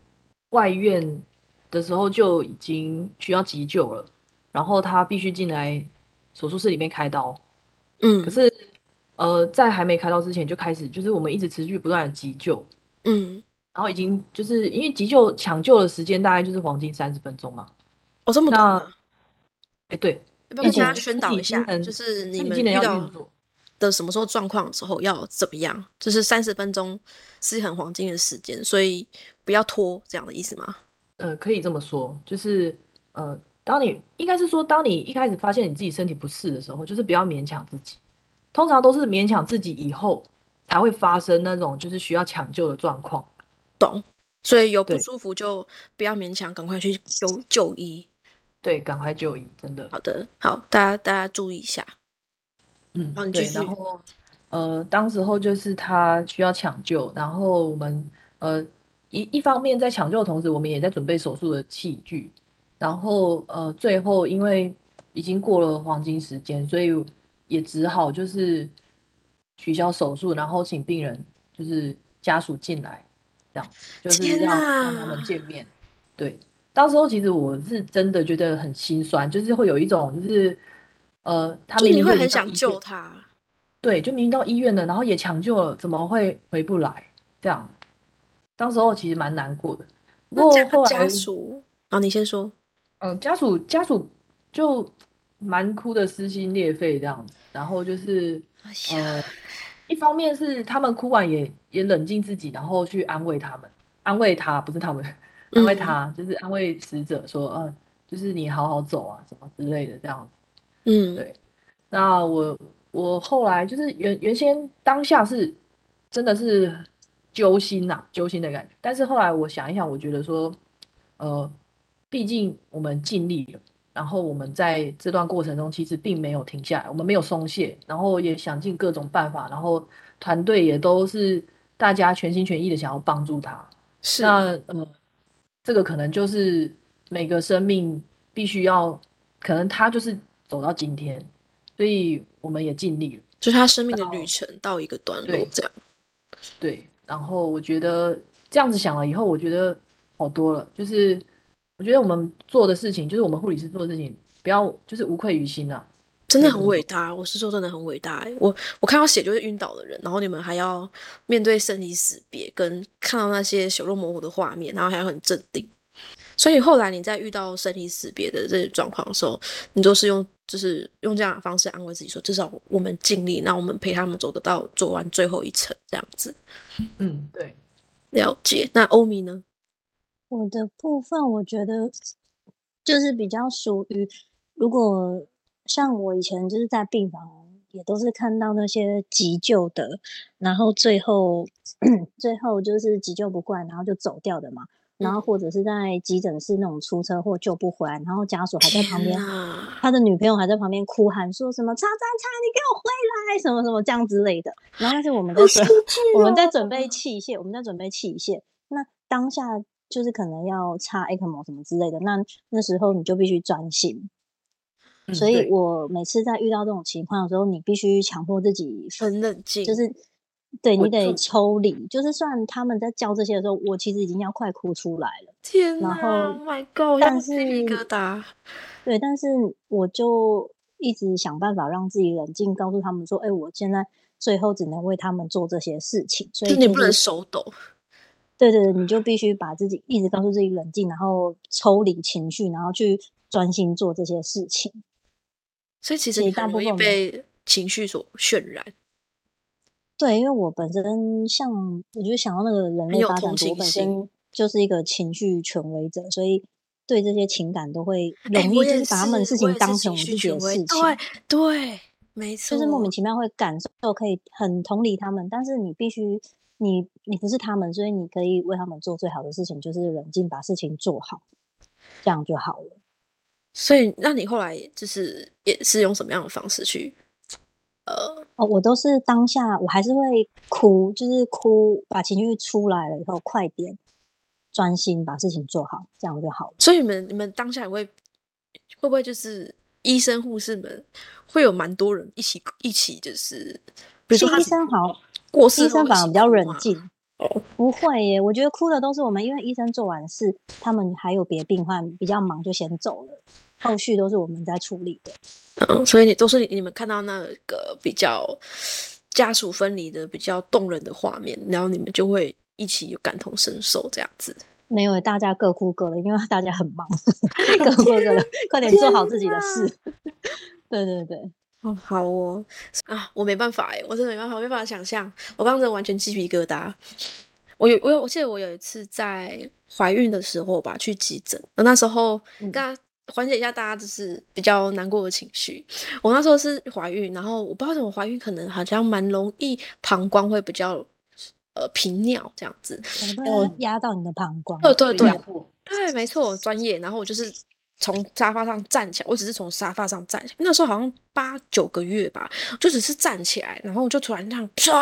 外院的时候就已经需要急救了，然后他必须进来手术室里面开刀。嗯可是呃，在还没开刀之前就开始，就是我们一直持续不断的急救，嗯，然后已经就是因为急救抢救的时间大概就是黄金三十分钟嘛。哦，这么短啊？哎，对，要不要跟大家宣导一下？就是你们遇到要。的什么时候状况的时候要怎么样？就是三十分钟是很黄金的时间，所以不要拖，这样的意思吗？呃，可以这么说，就是呃，当你应该是说，当你一开始发现你自己身体不适的时候，就是不要勉强自己。通常都是勉强自己以后才会发生那种就是需要抢救的状况。懂？所以有不舒服就不要勉强，赶快去就就医。对，赶快就医，真的。好的，好，大家大家注意一下。嗯，对，然后呃，当时候就是他需要抢救，然后我们呃一一方面在抢救的同时，我们也在准备手术的器具，然后呃最后因为已经过了黄金时间，所以也只好就是取消手术，然后请病人就是家属进来，这样就是要让让他们见面。对，到时候其实我是真的觉得很心酸，就是会有一种就是呃，他就明明就已你会很想救他，对，就明明到医院了，然后也抢救了，怎么会回不来？这样，当时候其实蛮难过的。不那过后来家家，属，啊，你先说。嗯，家属家属就蛮哭的，撕心裂肺这样子。然后就是呃，一方面是他们哭完也也冷静自己，然后去安慰他们，安慰他不是他们，安慰嗯他，就是安慰死者说，嗯、就是你好好走啊，什么之类的这样子。嗯，对那我我后来就是原原先当下是真的是揪心呐、揪心的感觉。但是后来我想一想，我觉得说，呃，毕竟我们尽力了，然后我们在这段过程中其实并没有停下来，我们没有松懈，然后也想尽各种办法，然后团队也都是大家全心全意的想要帮助他。是，那呃，这个可能就是每个生命必须要，可能他就是走到今天，所以我们也尽力了。就是他生命的旅程到一个段落，这样。对，然后我觉得这样子想了以后，我觉得好多了。就是我觉得我们做的事情，就是我们护理师做的事情，不要就是无愧于心啊。真的很伟大，我是说真的很伟大欸。我我看到血就是晕倒的人，然后你们还要面对生离死别，跟看到那些血肉模糊的画面，然后还要很镇定。所以后来你在遇到生离死别的这些状况的时候，你都是用就是用这样的方式安慰自己说，至少我们尽力，那我们陪他们走得到做完最后一程，这样子嗯，对，了解。那欧米呢？我的部分，我觉得就是比较属于，如果像我以前就是在病房，也都是看到那些急救的，然后最后 最后就是急救不过来，然后就走掉的嘛。然后或者是在急诊室那种出车祸救不回来，然后家属还在旁边他的女朋友还在旁边哭喊说什么“叉叉叉，你给我回来”什么什么这样之类的。然后但是我们在准我们在准备器械，我们在准备器械。那当下就是可能要插 ECMO 什么之类的，那那时候你就必须专心。嗯所以我每次在遇到这种情况的时候，你必须强迫自己很冷静，就是对你得抽离。就是算他们在叫这些的时候，我其实已经要快哭出来了。天哪然后，Oh my God，但是疙瘩。对，但是我就一直想办法让自己冷静，告诉他们说：“哎、我现在最后只能为他们做这些事情。”所以就就是你不能手抖，对对对，你就必须把自己一直告诉自己冷静，然后抽离情绪，然后去专心做这些事情。所以其实你大部分被情绪所渲染。对，因为我本身像，我就想到那个人类有发展，我本身就是一个情绪权威者，所以对这些情感都会容易就是把他们的事情当成我自己的事情。对对，没错，就是莫名其妙会感受，可以很同理他们，但是你必须，你你不是他们，所以你可以为他们做最好的事情，就是冷静把事情做好，这样就好了。所以，那你后来就是也是用什么样的方式去？呃，哦，我都是当下，我还是会哭，就是哭，把情绪出来了以后，快点专心把事情做好，这样就好了。所以你们你们当下也会会不会就是医生护士们会有蛮多人一起一起就是，比如说医生好，过世医生反而比较冷静。哦，不会耶，我觉得哭的都是我们，因为医生做完事，他们还有别病患比较忙，就先走了，后续都是我们在处理的。嗯，所以你都是你们看到那个比较家属分离的比较动人的画面，然后你们就会一起有感同身受这样子。没有，大家各哭各的，因为大家很忙，各哭各的，快点做好自己的事。对对对，哦，好哦，啊，我没办法哎，我真的没办法，我没办法想象，我刚刚真的完全鸡皮疙瘩。我有我有，我记得我有一次在怀孕的时候吧，去急诊，那时候嗯跟他缓解一下大家就是比较难过的情绪。我那时候是怀孕，然后我不知道怎么怀孕，可能好像蛮容易膀胱会比较呃频尿这样子。可能会压到你的膀胱。对对对对，没错，专业。然后我就是从沙发上站起来，我只是从沙发上站起来，那时候好像八九个月吧，就只是站起来，然后我就突然这样唰，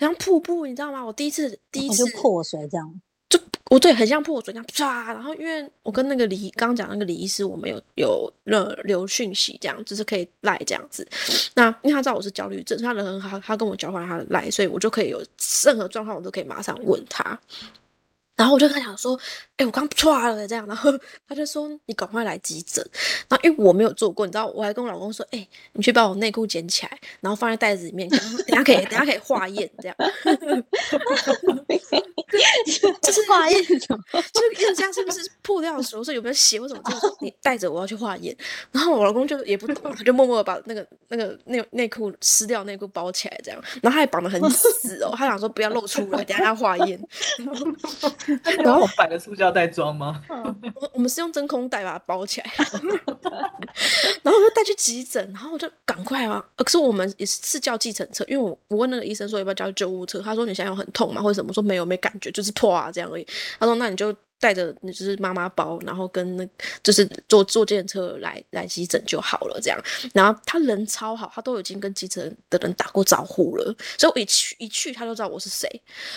像瀑布，你知道吗？我第一次第一次就破水这样。就我对很像破水这样唰，然后因为我跟那个李刚刚讲那个李医师，我们有有留留讯息，这样就是可以赖这样子。那因为他知道我是焦虑症，他人很好，他跟我交换他的赖，所以我就可以有任何状况我都可以马上问他。然后我就跟他讲说，哎、我刚唰了这样，然后他就说你赶快来急诊。然后因为我没有做过，你知道，我还跟我老公说，哎、你去把我内裤捡起来，然后放在袋子里面，等下可以等下可以化验这样。就是化验？就是验家是不是破掉的时候说有没有血或什么？就是说你带着我要去化验，然后我老公就也不懂，他就默默的把那个那个内内裤撕掉内裤包起来这样，然后他也绑得很死哦，他想说不要露出来，等下要化验。然后 摆个塑胶袋装吗？我我们是用真空袋把它包起来，然后我就带去急诊，然后我就赶快啊！呃可是我们也是是叫计程车，因为我我问那个医生说要不要叫救护车，他说你现在有很痛吗或者什么？我说没有，没感觉，就是破啊这样而已。他说那你就带着你就是妈妈包，然后跟那就是坐坐计程车来来急诊就好了这样。然后他人超好，他都已经跟急诊的人打过招呼了，所以我一去一去他就知道我是谁，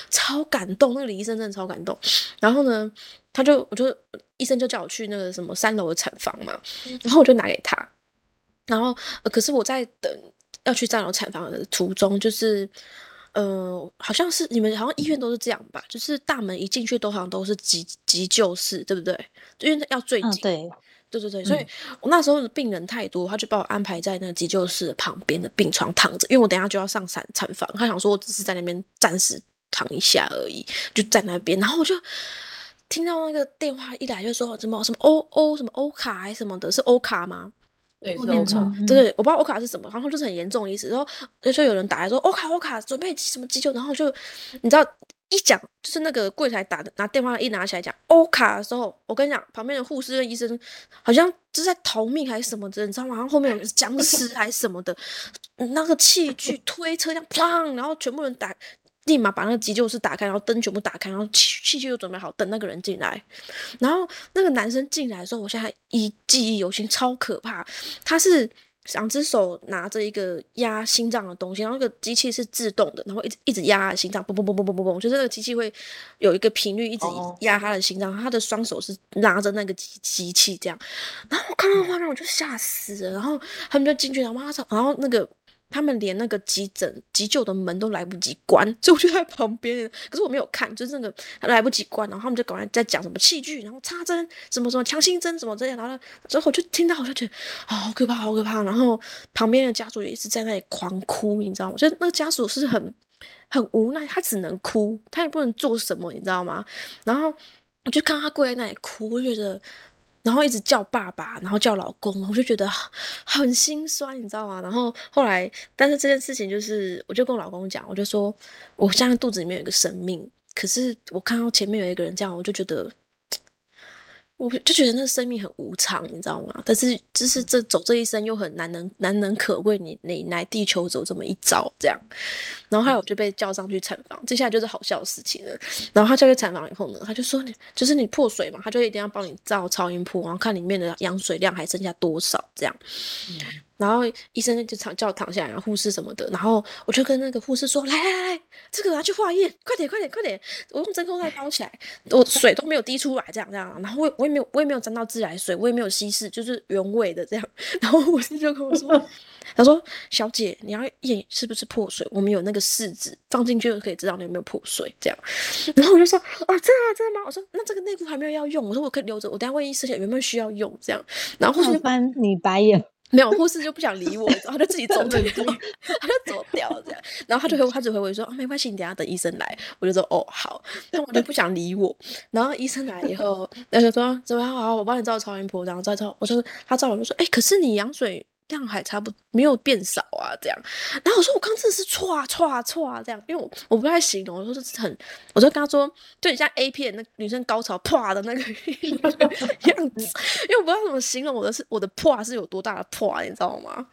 超感动。那个李医生真的超感动。然后呢，他就我就医生就叫我去那个什么三楼的产房嘛，然后我就拿给他，然后、呃可是我在等要去三楼产房的途中，就是呃，好像是你们好像医院都是这样吧，就是大门一进去都好像都是急急救室，对不对？因为要最。对，对对对，所以我那时候的病人太多，他就把我安排在那个急救室旁边的病床躺着，因为我等一下就要上产产房，他想说我只是在那边暂时躺一下而已，就在那边，然后我就听到那个电话一来就说什么什么欧欧什么欧卡还是什么的，是欧卡吗？对，对，我不知道欧卡是什么，然后就是很严重的意思。然后就有人打来说欧卡欧卡准备什么急救，然后就你知道一讲就是那个柜台打的拿电话一拿起来讲欧卡的时候，我跟你讲旁边的护士跟医生好像就是在逃命还是什么的，你知道吗？然后后面有僵尸还是什么的，那个器具推车这样砰，然后全部人打。立马把那个急救室打开，然后灯全部打开，然后器器具又准备好，等那个人进来。然后那个男生进来的时候，我现在一记忆犹新，超可怕。他是两只手拿着一个压心脏的东西，然后那个机器是自动的，然后一直一直压他的心脏，嘣嘣嘣嘣嘣嘣嘣，就是那个机器会有一个频率一直哦压他的心脏，他的双手是拿着那个机机器这样。然后我看到画面我就吓死了，然后他们就进去，然后马上，然后那个。他们连那个急诊急救的门都来不及关，所以我就在旁边，可是我没有看，就是那个来不及关，然后他们就赶快在讲什么器具，然后插针，什么什么强心针什么这样，然后之后我就听到，我就觉得啊、好可怕，好可怕。然后旁边的家属也一直在那里狂哭，你知道吗？就那个家属是很很无奈，他只能哭，他也不能做什么，你知道吗？然后我就看他跪在那里哭，我觉得。然后一直叫爸爸，然后叫老公，我就觉得很心酸，你知道吗？然后后来，但是这件事情就是，我就跟我老公讲，我就说，我现在肚子里面有一个生命，可是我看到前面有一个人这样，我就觉得，我就觉得那生命很无常，你知道吗？但是就是这走这一生又很难能难能可贵，你你来地球走这么一遭，这样。然后后来我就被叫上去产房，接下来就是好笑的事情了。然后他叫去产房以后呢，他就说你就是你破水嘛，他就一定要帮你照超音波，然后看里面的羊水量还剩下多少这样。然后医生就躺叫我躺下来，然后护士什么的，然后我就跟那个护士说：“来来来来，这个拿去化验，快点快点快点！我用真空袋包起来，我水都没有滴出来，这样这样。然后我也我也没有我也没有沾到自来水，我也没有稀释，就是原味的这样。然后护士就跟我说，他说：小姐，你要验是不是破水？我们有那个试纸放进去就可以知道你有没有破水这样。然后我就说：哦，真的啊真的吗？我说那这个内裤还没有要用，我说我可以留着，我等下问医生有没有需要用这样。然后护士就翻你白眼，没有，护士就不想理我，然后他就自己走掉，他就走掉了这样。然后他就回，他只回我说：“哦，没关系，你等下等医生来。”我就说：“哦，好。”但我就不想理我。然后医生来以后，他就说：“怎么样？好，我帮你照超音波，然后照照。”我说：“他照我就说：‘哎、可是你羊水量还差不没有变少啊，这样。’然后我说：‘我刚真的是歘歘歘这样，因为我我不太形容，我说是很，我就跟他说，就很像 A 片那女生高潮啪的那个 样子。”因为我不知道怎么形容我的是我的破是有多大的破，你知道吗？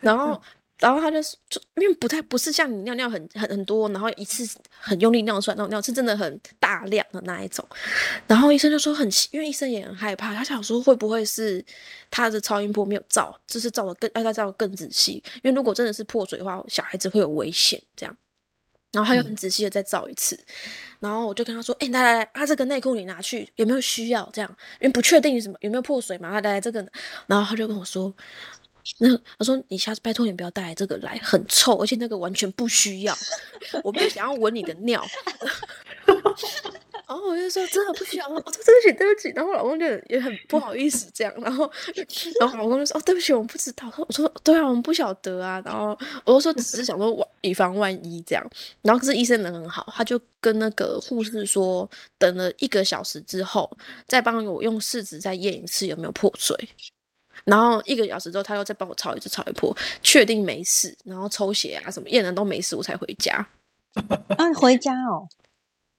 然后然后他就就因为不太不是像你尿尿很很很多，然后一次很用力尿出来那种尿，是真的很大量的那一种。然后医生就说很，因为医生也很害怕，他想说会不会是他的超音波没有照，就是照的更要他照得更仔细，因为如果真的是破水的话，小孩子会有危险这样。然后他又很仔细的再照一次，然后我就跟他说：“哎、来来来，他这个内裤你拿去，有没有需要？这样，因为不确定什么有没有破水嘛。他来来这个，然后他就跟我说，那他说你下次拜托你不要带来这个来，很臭，而且那个完全不需要，我没有想要闻你的尿。然后我就说真的不需要，我说对不起对不起，然后我老公就也很不好意思这样，然后然后我老公就说哦对不起我们不知道，我说对啊我们不晓得啊，然后我就说只是想说以防万一这样，然后可是医生人很好，他就跟那个护士说，等了一个小时之后再帮我用试纸再验一次有没有破水。然后一个小时之后，他又再帮我抄一次，抄一破，确定没事，然后抽血啊什么验的都没事，我才回家。啊，回家哦，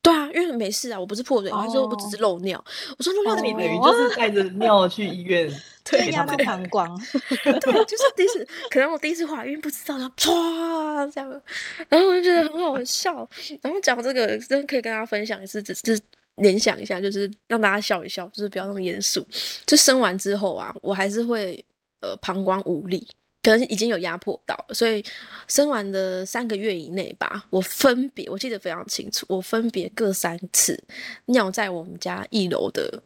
对啊，因为没事啊，我不是破水，他说我只是漏尿。我说漏尿那你等于就是带着尿去医院，对被压到膀胱，对，就是第一次，可能我第一次怀孕不知道，然后唰这样，然后我就觉得很好笑。然后讲这个，真的可以跟大家分享一次，只是联想一下，就是让大家笑一笑，就是不要那么严肃。就生完之后啊，我还是会呃膀胱无力，可能已经有压迫到了，所以生完的三个月以内吧，我分别我记得非常清楚，我分别各三次尿在我们家一楼的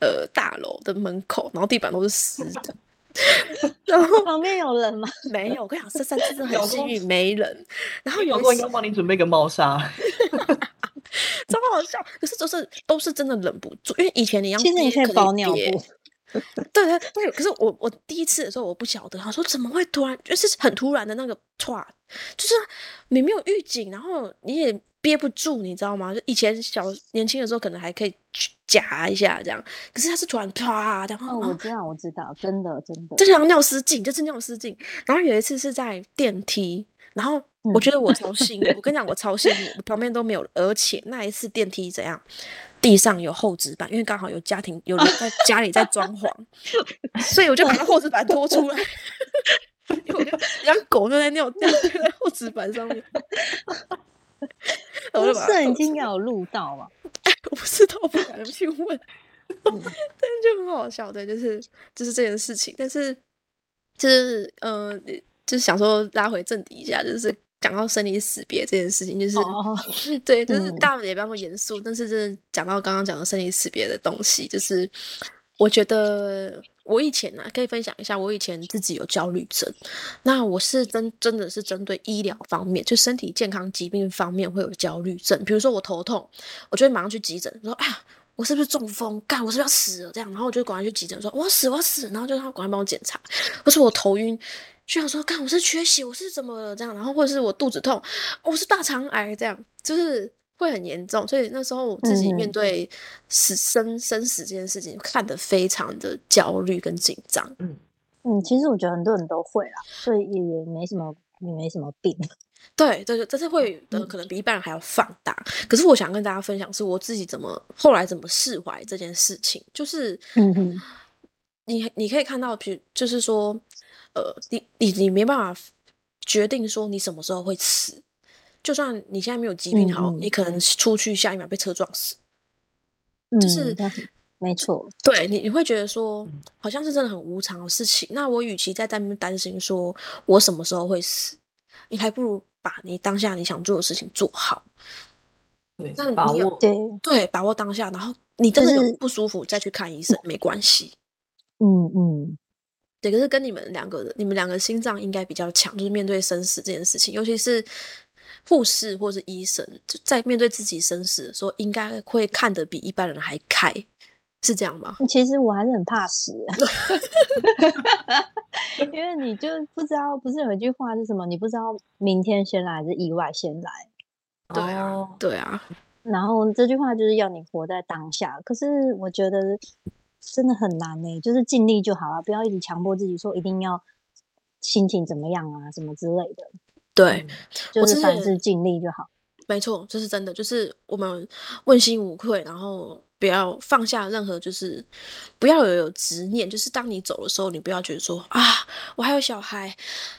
呃大楼的门口，然后地板都是湿的。然后旁边有人吗？没有，我跟你讲，这三次真的很幸运，没人。然后有一次公应该帮你准备个猫砂，超好笑，可是就是都是真的忍不住，因为以前你要现在你可以包尿布，对对对，可是我我第一次的时候我不晓得，他说怎么会突然就是很突然的那个歘，就是你没有预警，然后你也憋不住，你知道吗？就以前小年轻的时候可能还可以去夹一下这样，可是他是突然啪，然后、哦，我知道，我知道，真的真的，就像尿失禁，就是尿失禁。然后有一次是在电梯，然后我觉得我超幸运，我跟你讲，我超幸运，我旁边都没有，而且那一次电梯怎样，地上有厚纸板，因为刚好有家庭有人在家里在装潢，所以我就把那厚纸板拖出来。因为我就让狗就在尿尿在厚纸板上面，我就把它摄影拖出机应该有录到吧？我不知道，我不敢去问，但是就很好笑，的，就是就是这件事情，但是就是呃，就是想说拉回正题一下，就是讲到生离死别这件事情，就是、哦，对，就是嗯大家也不要那么严肃，但是真的讲到刚刚讲的生离死别的东西，就是我觉得我以前呢、啊、可以分享一下，我以前自己有焦虑症，那我是真真的是针对医疗方面，就身体健康疾病方面会有焦虑症，比如说我头痛，我就会马上去急诊，说啊。我是不是中风？干，我是不是要死了？这样，然后我就赶快去急诊，说我要死，我要死，然后就他赶快帮我检查，或是我头晕，就想说，看，我是缺血，我是怎么了？这样，然后或者是我肚子痛，我是大肠癌，这样，就是会很严重。所以那时候我自己面嗯对死生生死这件事情，看得非常的焦虑跟紧张。嗯嗯，其实我觉得很多人都会啦，所以也也没什么，也没什么病。对对对，但是会的嗯可能比一般人还要放大。可是我想跟大家分享，是我自己怎么后来怎么释怀这件事情，就是嗯哼，你你可以看到，比如就是说，呃，你你你没办法决定说你什么时候会死，就算你现在没有疾病好，嗯嗯你可能出去下一秒被车撞死。嗯，就是没错，对你，你会觉得说嗯，好像是真的很无常的事情。那我与其在在那边担心说我什么时候会死，你还不如把你当下你想做的事情做好。对那，你有把握对，对，把握当下，然后你真的就是有不舒服再去看医生没关系。嗯嗯，对，可是跟你们两个人，你们两个心脏应该比较强，就是面对生死这件事情，尤其是护士或是医生，就在面对自己生死的时候，应该会看得比一般人还开，是这样吗？其实我还是很怕死，因为你就不知道，不是有一句话是什么？你不知道明天先来还是意外先来。对啊，哦对啊，然后这句话就是要你活在当下，可是我觉得真的很难呢、就是尽力就好了，不要一直强迫自己说一定要心情怎么样啊，什么之类的，对，就是凡事尽力就好。没错，这是真的，就是我们问心无愧，然后不要放下任何，就是不要有有执念，就是当你走的时候，你不要觉得说啊，我还有小孩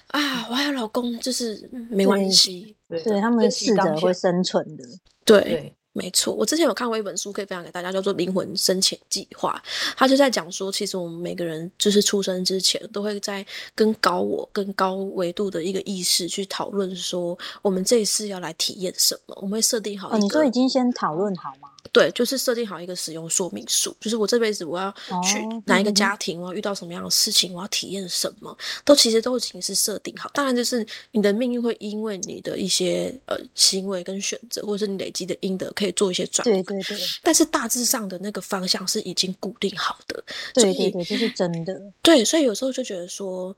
啊，我还有老公，就是没关系。对对他们珍惜试着会生存的。对，对，没错，我之前有看过一本书，可以分享给大家，叫做《灵魂深潜计划》。他就在讲说，其实我们每个人就是出生之前，都会在跟高我、跟高维度的一个意识去讨论说，我们这一次要来体验什么。我们会设定好哦，一个，你说已经先讨论好吗？对，就是设定好一个使用说明书，就是我这辈子我要去哦哪一个嗯家庭，我要遇到什么样的事情，我要体验什么，都其实都已经是设定好。当然，就是你的命运会因为你的一些呃行为跟选择，或者是你累积的阴德，可以做一些转换。对对对但是大致上的那个方向是已经固定好的，所以对对对，这是真的。对，所以有时候就觉得说，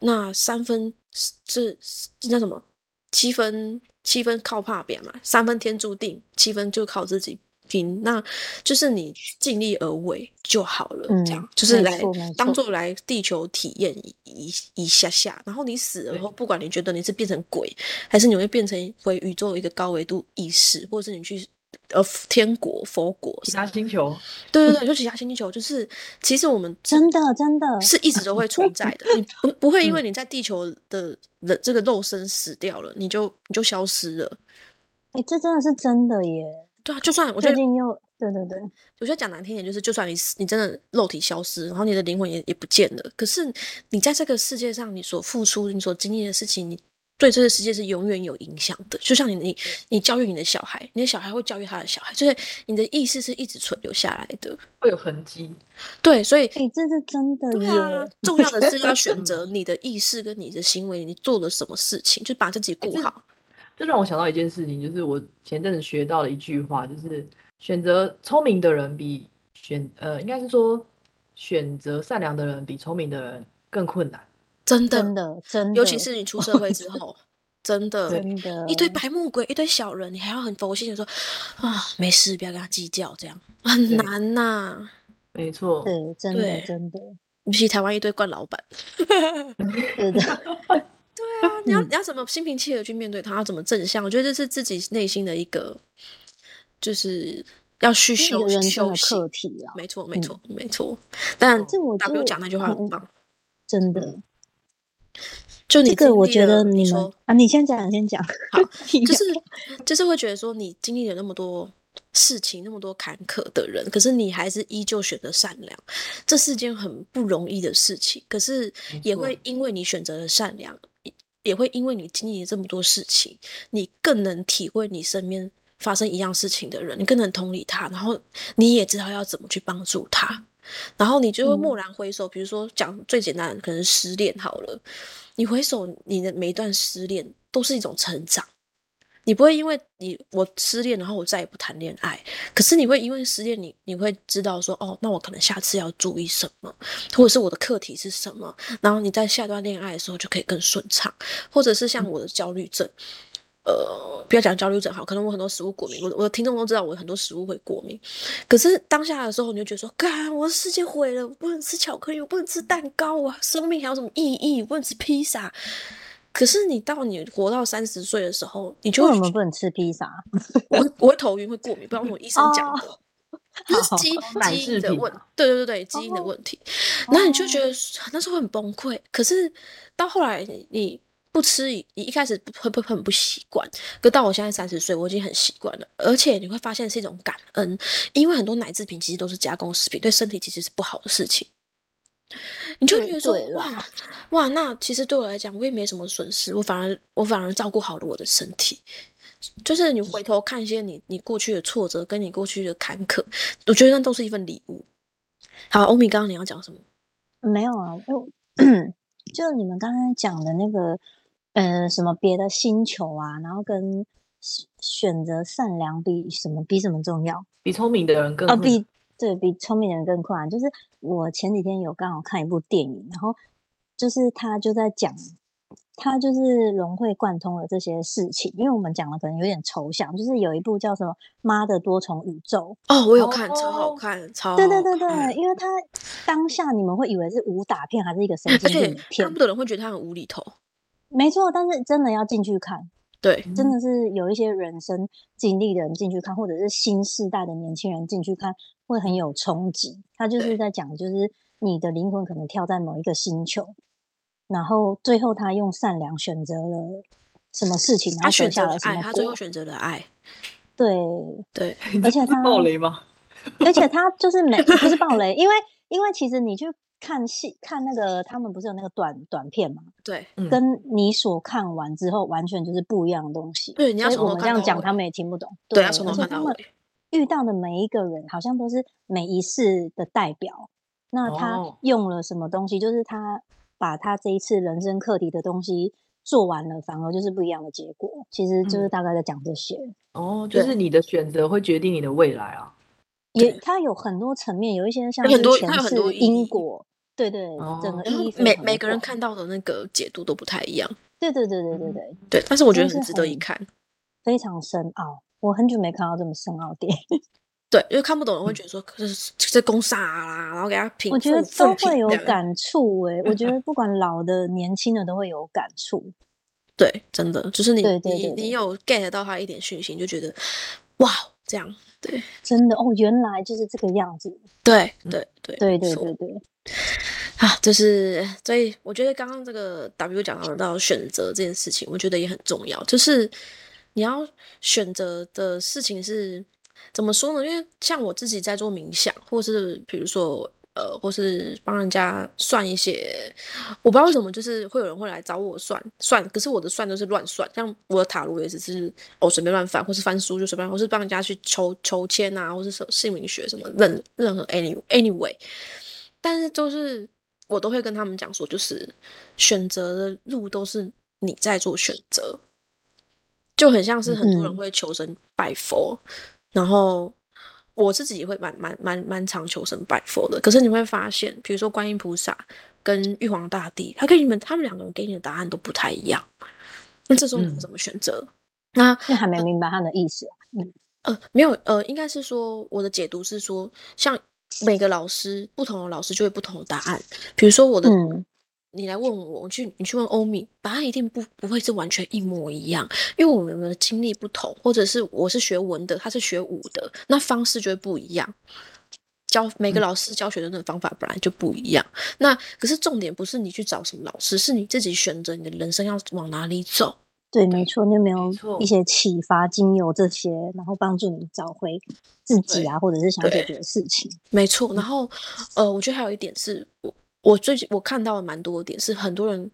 那三分是是那什么，七分七分靠怕别嘛，三分天注定，七分就靠自己拼。那就是你尽力而为就好了，嗯这样就是来当做来地球体验一一一下下。然后你死了后，不管你觉得你是变成鬼，还是你会变成回宇宙一个高维度意识，或者是你去。呃，天国、佛国，其他星球，对对对，就其他星球，就是其实我们真的真的是一直都会存在的，你不不会因嗯为你在地球的人这个肉身死掉了，你就你就消失了。哎、这真的是真的耶！对啊，就算我觉得，最近又对对对，我觉得讲难听点，就是就算你死，你真的肉体消失，然后你的灵魂也也不见了，可是你在这个世界上，你所付出、你所经历的事情，你对这个世界是永远有影响的。就像你你你教育你的小孩，你的小孩会教育他的小孩，就是你的意识是一直存留下来的。会有痕迹。对，所以哎、这是真的对啊！，重要的是要 选择你的意识跟你的行为，你做了什么事情，就把自己顾这好。这让我想到一件事情，就是我前阵子学到了一句话，就是选择聪明的人比选呃，应该是说选择善良的人比聪明的人更困难。真的，真的真的，尤其是你出社会之后，真的，真的一堆白目鬼，一堆小人，你还要很佛系的说啊，没事，不要跟他计较，这样很对难呐、没错，对，真的真的，尤其台湾一堆惯老板，对的，对啊，你要嗯你要怎么心平气和去面对他，要怎么正向？我觉得这是自己内心的一个，就是要去修个人生的修行课。题啊，没错，没错，没错。但这我 W 得讲那句话很嗯棒，真的。就你这个我觉得你们说啊，你先讲，你先讲。好就是就是会觉得说，你经历了那么多事情，那么多坎坷的人，可是你还是依旧选择善良，这是件很不容易的事情。可是也会因为你选择了善良，也也会因为你经历了这么多事情，你更能体会你身边发生一样事情的人，你更能同理他，然后你也知道要怎么去帮助他。然后你就会嗯。蓦然回首，比如说讲最简单的，可能失恋好了，你回首你的每一段失恋都是一种成长。你不会因为你我失恋，然后我再也不谈恋爱，可是你会因为失恋，你你会知道说，哦，那我可能下次要注意什么，或者是我的课题是什么，然后你在下段恋爱的时候就可以更顺畅，或者是像我的焦虑症，呃，不要讲焦虑症好，可能我很多食物过敏，我的我的听众都知道我很多食物会过敏，可是当下的时候，你就觉得说，干，我的世界毁了，我不能吃巧克力，我不能吃蛋糕啊，生命还有什么意义？我不能吃披萨。可是你到你活到三十岁的时候，你就为什么不能吃披萨？我我会头晕，会过敏，不知道为什么医生讲的，就是基奶基因的问对对对对，基因的问题。然后你就觉得那时候很崩溃，可是到后来你你不吃，你一开始会不很不习惯，可到我现在三十岁，我已经很习惯了，而且你会发现是一种感恩，因为很多奶制品其实都是加工食品，对身体其实是不好的事情。你就觉得说哇哇，那其实对我来讲，我也没什么损失，我反而我反而照顾好了我的身体。就是你回头看一些你你过去的挫折，跟你过去的坎坷，我觉得那都是一份礼物。好，欧米，刚刚你要讲什么？没有啊，就 就你们刚才讲的那个，呃，什么别的星球啊，然后跟选选择善良比什么比什么重要比聪明的人更啊？比对比聪明的人更困难。就是我前几天有刚好看一部电影，然后就是他就在讲，他就是融会贯通了这些事情。因为我们讲的可能有点抽象，就是有一部叫什么《妈的多重宇宙》，哦，我有看，超好哦看，超对对对对，因为他当下你们会以为是武打片还是一个神经病片看，不的人会觉得他很无厘头。没错，但是真的要进去看，对，真的是有一些人生经历的人进去看，或者是新世代的年轻人进去看，会很有冲击。他就是在讲，就是你的灵魂可能跳在某一个星球，然后最后他用善良选择了什么事情，然他后选下了什么果。他最后选择了爱。对，对，而且 他暴雷吗？而且他就是每 不是暴雷，因为因为其实你去看戏看那个他们不是有那个短短片嘛，对，嗯跟你所看完之后完全就是不一样的东西。对你要我们这样讲他们也听不懂。对，他们看到。遇到的每一个人好像都是每一世的代表。那他哦用了什么东西？就是他把他这一次人生课题的东西做完了，反而就是不一样的结果。其实就是嗯大概在讲这些。哦，就是你的选择会决定你的未来啊。也它有很多层面，有一些像有很多是前世它有很多因果，对对，整个哦意义非每每个人看到的那个解读都不太一样。对对对对对对，对，但是我觉得很值得一看。非常深奥。我很久没看到这么深奥的电影，对，因为看不懂的人会觉得说，可是这攻杀啦，然后给他评，我觉得都会有。感触诶、我觉得不管老的、年轻的都会有感触。对，真的就是你你你有 get 到他一点讯息，你就觉得哇，这样对。真的哦，原来就是这个样子。对对对对对对对，啊，就是所以我觉得刚刚这个 W 讲到到选择这件事情，我觉得也很重要，就是你要选择的事情是怎么说呢？因为像我自己在做冥想，或是比如说呃，或是帮人家算一些，我不知道为什么，就是会有人会来找我算算，可是我的算都是乱算，像我的塔罗也只是哦随便乱翻，或是翻书就随便，或是帮人家去抽抽签啊，或是什么姓名学什么任任何 any anyway，但是就是我都会跟他们讲说，就是选择的路都是你在做选择，就很像是很多人嗯。会求神拜佛，然后我自己也会蛮蛮蛮蛮常求神拜佛的。可是你会发现，比如说观音菩萨跟玉皇大帝，他跟你们他们两个人给你的答案都不太一样。那这时候你嗯怎么选择？那还没明白他的意思啊。嗯呃，没有，呃，应该是说我的解读是说，像每个老师不同的老师就会不同的答案。比如说我的，嗯你来问我，我去你去问欧米，答案一定不不会是完全一模一样，因为我们的经历不同，或者是我是学文的，他是学武的，那方式就会不一样。教每个老师教学生的那种方法本来就不一样。那可是重点不是你去找什么老师，是你自己选择你的人生要往哪里走。对，没错，你有没有一些启发、精油这些，然后帮助你找回自己啊，或者是想解决的事情？没错，然后呃，我觉得还有一点是我我最近我看到的蛮多的点是，很多人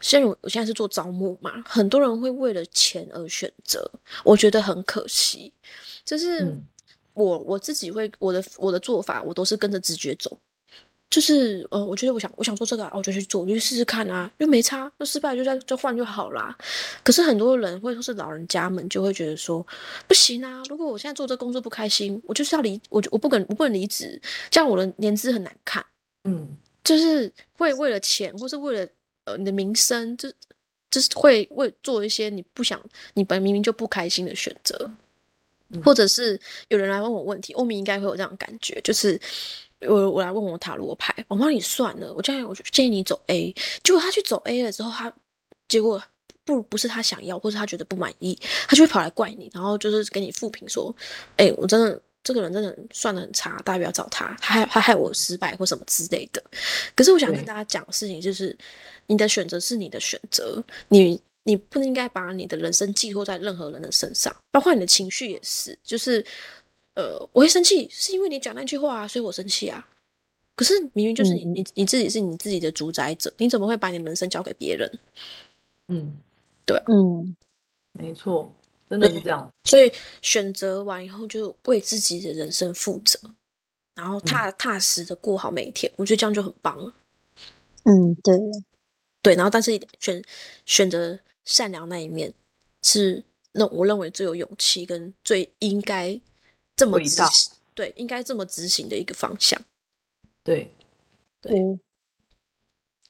像我我现在是做招募嘛，很多人会为了钱而选择，我觉得很可惜。就是嗯我我自己会我的我的做法，我都是跟着直觉走。就是呃，我觉得我想我想做这个、啊，我就去做，我就去试试看啊，又没差，又失败就再就换就好啦。可是很多人或者说是老人家们就会觉得说，不行啊，如果我现在做这工作不开心，我就是要离，我就我不肯我不能离职，这样我的年资很难看。嗯就是会为了钱，或是为了呃你的名声，就就是会为做一些你不想，你本明明就不开心的选择，嗯。或者是有人来问我问题，欧米应该会有这样的感觉，就是我我来问我塔罗牌，我帮你算了，我建议我就建议你走 A，结果他去走 A 了之后，他结果不不是他想要，或是他觉得不满意，他就会跑来怪你，然后就是给你复评说，哎、我真的这个人真的算的很差，大家不要找他，他害他害我失败或什么之类的。可是我想跟大家讲的事情就是，你的选择是你的选择，你你不应该把你的人生寄托在任何人的身上，包括你的情绪也是，就是呃，我会生气是因为你讲那句话啊，所以我生气啊。可是明明就是你你你自己是你自己的主宰者，你怎么会把你的人生交给别人？嗯，对嗯，没错，真的是这样。所以选择完以后，就为自己的人生负责，然后踏踏实的过好每一天，我觉得这样就很棒了。嗯，对，对，然后但是选选择善良那一面，是那我认为最有勇气跟最应该这么执行，对，应该这么执行的一个方向，对，对对，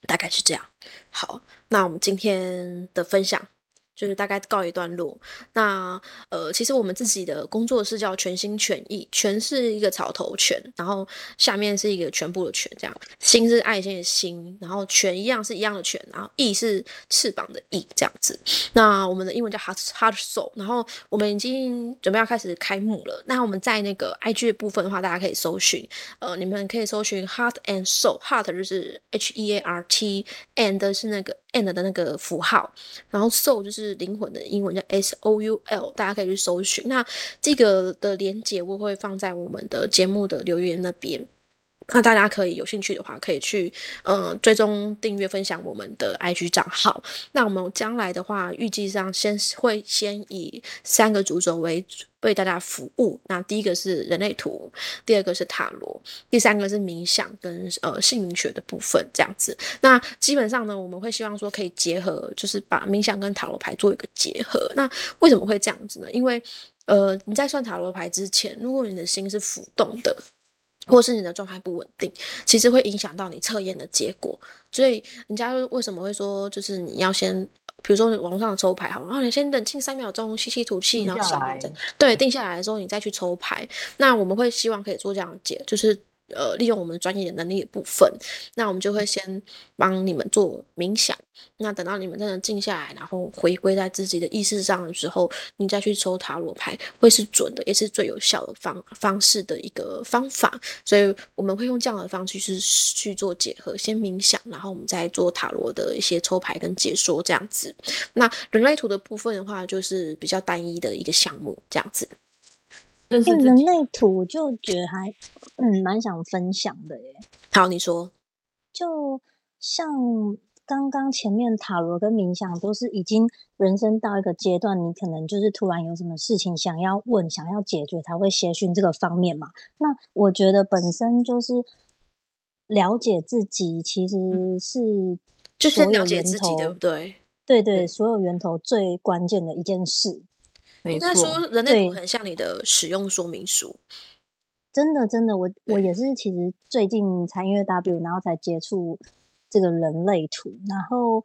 大概是这样。好，那我们今天的分享就是大概告一段落。那呃，其实我们自己的工作室叫全心全意，全是一个草头全，然后下面是一个全部的全，这样心是爱心的心，然后全一样是一样的全，然后翼是翅膀的翼，这样子。那我们的英文叫 heart heart soul，然后我们已经准备要开始开幕了。那我们在那个 IG 的部分的话，大家可以搜寻，呃，你们可以搜寻 heart and soul，heart 就是 H E A R T，and 是那个 and 的那个符号，然后 soul 就是是灵魂的英文叫 S O U L，大家可以去搜寻。那这个的连接我会放在我们的节目的留言那边。那大家可以有兴趣的话，可以去嗯追踪、订阅、分享我们的 IG 账号。那我们将来的话，预计上先会先以三个主轴为为大家服务。那第一个是人类图，第二个是塔罗，第三个是冥想跟呃姓名学的部分这样子。那基本上呢，我们会希望说可以结合，就是把冥想跟塔罗牌做一个结合。那为什么会这样子呢？因为呃你在算塔罗牌之前，如果你的心是浮动的。或是你的状态不稳定，其实会影响到你测验的结果。所以人家为什么会说，就是你要先，比如说网络上的抽牌，好，然后你先冷静三秒钟，吸吸吐气，然后想对，定下来的时候你再去抽牌。那我们会希望可以做这样解，就是。呃，利用我们专业的能力的部分，那我们就会先帮你们做冥想。那等到你们真的静下来，然后回归在自己的意识上的时候，你再去抽塔罗牌，会是准的，也是最有效的方方式的一个方法。所以我们会用这样的方式去去做结合，先冥想，然后我们再做塔罗的一些抽牌跟解说这样子。那人类图的部分的话，就是比较单一的一个项目这样子。人类图就觉得还嗯蛮想分享的耶。好，你说，就像刚刚前面塔罗跟冥想都是已经人生到一个阶段，你可能就是突然有什么事情想要问、想要解决，才会协寻这个方面嘛。那我觉得本身就是了解自己，其实是就是了解自己，对不对？对对，所有源头最关键的一件事。应该说，人类图很像你的使用说明书。真的，真的，我我也是，其实最近才因为 W，然后才接触这个人类图。然后，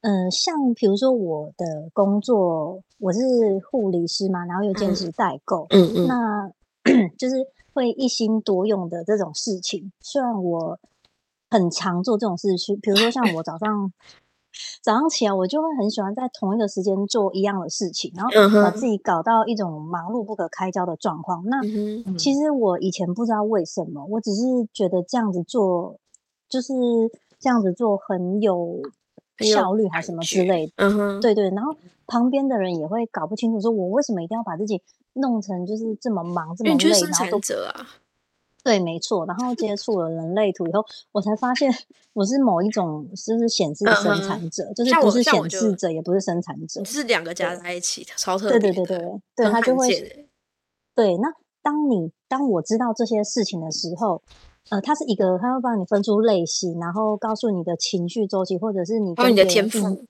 嗯，像比如说我的工作，我是护理师嘛，然后又兼职代购，嗯嗯，那 就是会一心多用的这种事情。虽然我很常做这种事情，比如说像我早上。早上起来，我就会很喜欢在同一个时间做一样的事情，然后把自己搞到一种忙碌不可开交的状况。那其实我以前不知道为什么，我只是觉得这样子做就是这样子做很有效率，还是什么之类的。嗯哼，对对。然后旁边的人也会搞不清楚，说我为什么一定要把自己弄成就是这么忙这么累，然后都啊。对，没错。然后接触了人类图以后，我才发现我是某一种，就是显示生产者，就是不是显示者，也不是生产者，是两个加在一起，超特别。对对对对对，他就会。对，那当你当我知道这些事情的时候，呃，它是一个，它会帮你分出类型，然后告诉你的情绪周期，或者是你跟你的天赋。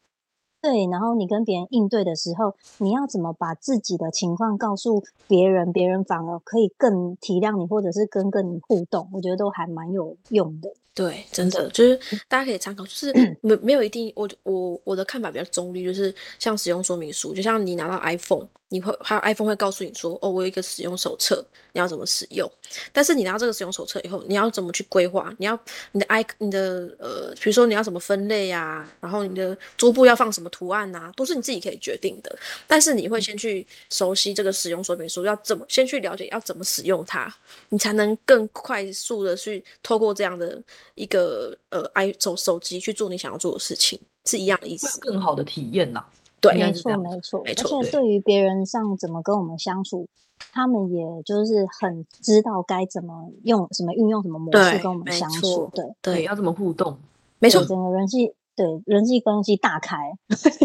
对，然后你跟别人应对的时候，你要怎么把自己的情况告诉别人，别人反而可以更体谅你，或者是跟跟你互动，我觉得都还蛮有用的。对，真的就是大家可以参考，就是没没有一定，我我我的看法比较中立，就是像使用说明书，就像你拿到 iPhone，你会还有 iPhone 会告诉你说，哦，我有一个使用手册，你要怎么使用。但是你拿到这个使用手册以后，你要怎么去规划？你要你的 i 你的呃，比如说你要怎么分类呀，然后你的桌布要放什么图案呐，都是你自己可以决定的。但是你会先去熟悉这个使用说明书，要怎么先去了解要怎么使用它，你才能更快速的去透过这样的。一个呃，i 手手机去做你想要做的事情是一样的意思，更好的体验呐。对，没错，没错，没错。而且对于别人上怎么跟我们相处，他们也就是很知道该怎么用什么运用什么模式跟我们相处。对对，要怎么互动？没错，整个人际对人际关系大开。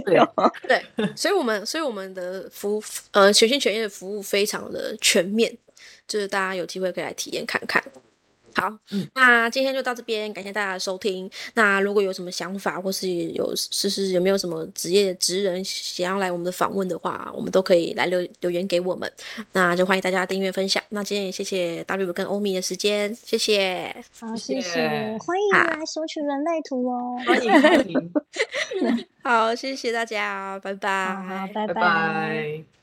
对 啊，对，所以我们所以我们的服务呃全心全意的服务非常的全面，就是大家有机会可以来体验看看。好，嗯那今天就到这边，感谢大家的收听。那如果有什么想法，或是有是是有没有什么职业职人想要来我们的访问的话，我们都可以来留留言给我们。那就欢迎大家订阅分享。那今天也谢谢 W 跟欧米的时间，谢谢。好，谢谢谢，欢迎好来索取人类图哦。欢迎欢迎，好，谢谢大家，拜拜拜拜。